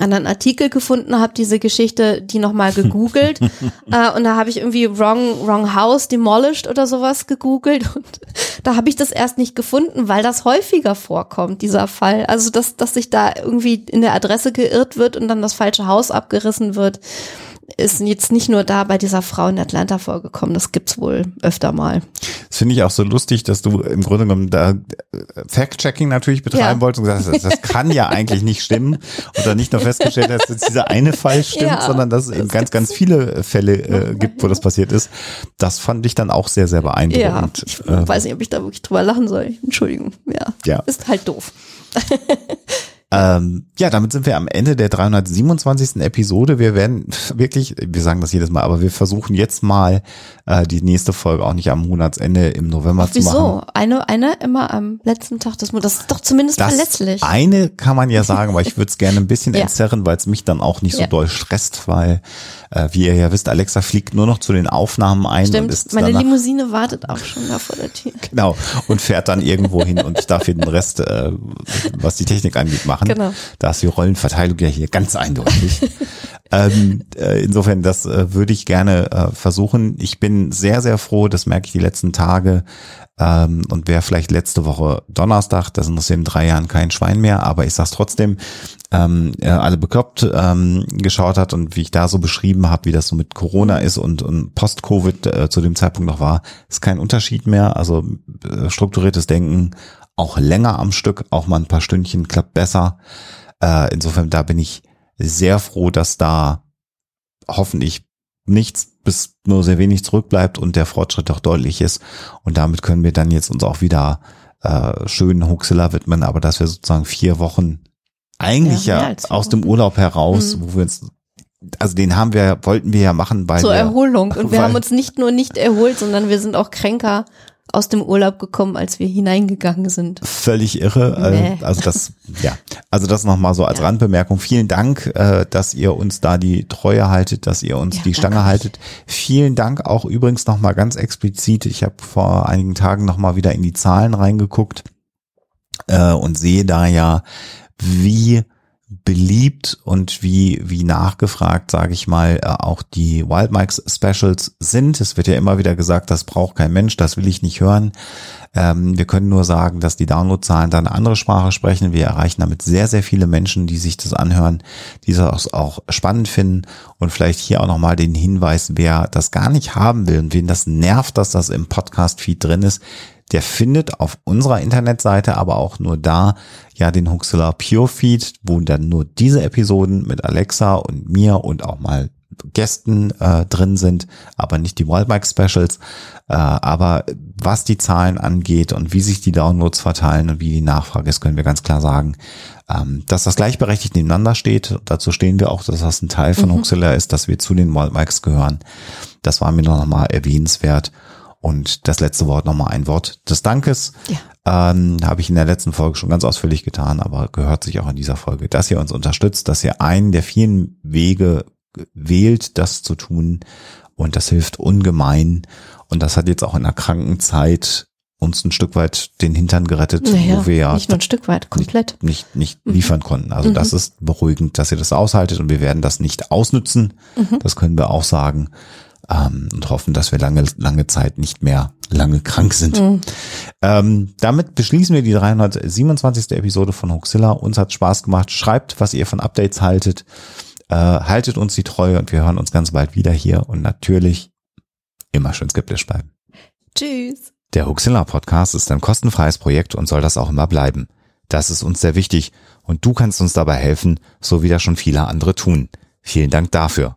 anderen Artikel gefunden, habe diese Geschichte, die nochmal gegoogelt äh, und da habe ich irgendwie Wrong, Wrong House Demolished oder sowas gegoogelt und da habe ich das erst nicht gefunden, weil das häufiger vorkommt, dieser Fall. Also, dass, dass sich da irgendwie in der Adresse geirrt wird und dann das falsche Haus abgerissen wird ist jetzt nicht nur da bei dieser Frau in Atlanta vorgekommen, das gibt's wohl öfter mal. Das finde ich auch so lustig, dass du im Grunde genommen da äh, Fact-Checking natürlich betreiben ja. wolltest und gesagt hast, das kann ja eigentlich nicht stimmen und dann nicht nur festgestellt hast, dass dieser eine Fall stimmt, ja, sondern dass es eben ganz, ganz viele Fälle äh, gibt, wo das passiert ist. Das fand ich dann auch sehr, sehr beeindruckend. Ja, ich äh, weiß nicht, ob ich da wirklich drüber lachen soll. Entschuldigung. Ja, ja. ist halt doof. Ähm, ja, damit sind wir am Ende der 327. Episode. Wir werden wirklich, wir sagen das jedes Mal, aber wir versuchen jetzt mal äh, die nächste Folge auch nicht am Monatsende im November Ach, zu machen. Wieso? Eine, eine immer am letzten Tag des Monats. Das ist doch zumindest das verletzlich. Eine kann man ja sagen, aber ich würde es gerne ein bisschen ja. entzerren, weil es mich dann auch nicht so ja. doll stresst, weil äh, wie ihr ja wisst, Alexa fliegt nur noch zu den Aufnahmen ein. Stimmt, und ist meine Limousine wartet auch schon da vor der Tür. Genau, und fährt dann irgendwo hin und ich darf hier den Rest, äh, was die Technik angeht, machen. Genau. Da ist die Rollenverteilung ja hier ganz eindeutig. ähm, äh, insofern, das äh, würde ich gerne äh, versuchen. Ich bin sehr, sehr froh, das merke ich die letzten Tage, ähm, und wer vielleicht letzte Woche Donnerstag, das interessiert in drei Jahren kein Schwein mehr, aber ich sag's trotzdem, ähm, alle bekloppt ähm, geschaut hat und wie ich da so beschrieben habe, wie das so mit Corona ist und, und Post-Covid äh, zu dem Zeitpunkt noch war, ist kein Unterschied mehr. Also äh, strukturiertes Denken auch länger am Stück, auch mal ein paar Stündchen klappt besser. Äh, insofern, da bin ich sehr froh, dass da hoffentlich nichts bis nur sehr wenig zurückbleibt und der Fortschritt auch deutlich ist. Und damit können wir dann jetzt uns auch wieder äh, schönen Huxilla widmen, aber dass wir sozusagen vier Wochen eigentlich ja, ja aus dem Urlaub heraus, mhm. wo wir uns also den haben wir, wollten wir ja machen bei zur Erholung. Und wir haben uns nicht nur nicht erholt, sondern wir sind auch kränker aus dem Urlaub gekommen, als wir hineingegangen sind. Völlig irre. Äh, nee. Also das, ja, also das nochmal so als ja. Randbemerkung. Vielen Dank, äh, dass ihr uns da die Treue haltet, dass ihr uns ja, die Stange haltet. Vielen Dank auch übrigens nochmal ganz explizit. Ich habe vor einigen Tagen nochmal wieder in die Zahlen reingeguckt äh, und sehe da ja, wie beliebt und wie, wie nachgefragt, sage ich mal, äh, auch die Wild Mikes Specials sind. Es wird ja immer wieder gesagt, das braucht kein Mensch, das will ich nicht hören. Ähm, wir können nur sagen, dass die Downloadzahlen da eine andere Sprache sprechen. Wir erreichen damit sehr, sehr viele Menschen, die sich das anhören, die das auch spannend finden. Und vielleicht hier auch nochmal den Hinweis, wer das gar nicht haben will und wen das nervt, dass das im Podcast-Feed drin ist, der findet auf unserer Internetseite aber auch nur da ja den Huxilla Pure Feed, wo dann nur diese Episoden mit Alexa und mir und auch mal Gästen äh, drin sind, aber nicht die Wildbike Specials. Äh, aber was die Zahlen angeht und wie sich die Downloads verteilen und wie die Nachfrage ist, können wir ganz klar sagen, ähm, dass das gleichberechtigt nebeneinander steht. Dazu stehen wir auch, dass das ein Teil von mhm. Huxilla ist, dass wir zu den Wildbikes gehören. Das war mir noch mal erwähnenswert. Und das letzte Wort nochmal ein Wort des Dankes. Ja. Ähm, Habe ich in der letzten Folge schon ganz ausführlich getan, aber gehört sich auch in dieser Folge, dass ihr uns unterstützt, dass ihr einen der vielen Wege wählt, das zu tun. Und das hilft ungemein. Und das hat jetzt auch in der Krankenzeit uns ein Stück weit den Hintern gerettet, naja, wo wir ja nicht nur ein Stück weit, komplett nicht, nicht, nicht mhm. liefern konnten. Also mhm. das ist beruhigend, dass ihr das aushaltet und wir werden das nicht ausnützen. Mhm. Das können wir auch sagen ähm, und hoffen, dass wir lange, lange Zeit nicht mehr lange krank sind. Mhm. Ähm, damit beschließen wir die 327. Episode von Hoxilla. Uns hat Spaß gemacht. Schreibt, was ihr von Updates haltet. Äh, haltet uns die Treue und wir hören uns ganz bald wieder hier und natürlich immer schön skeptisch bleiben. Tschüss. Der Huxilla Podcast ist ein kostenfreies Projekt und soll das auch immer bleiben. Das ist uns sehr wichtig und du kannst uns dabei helfen, so wie das schon viele andere tun. Vielen Dank dafür.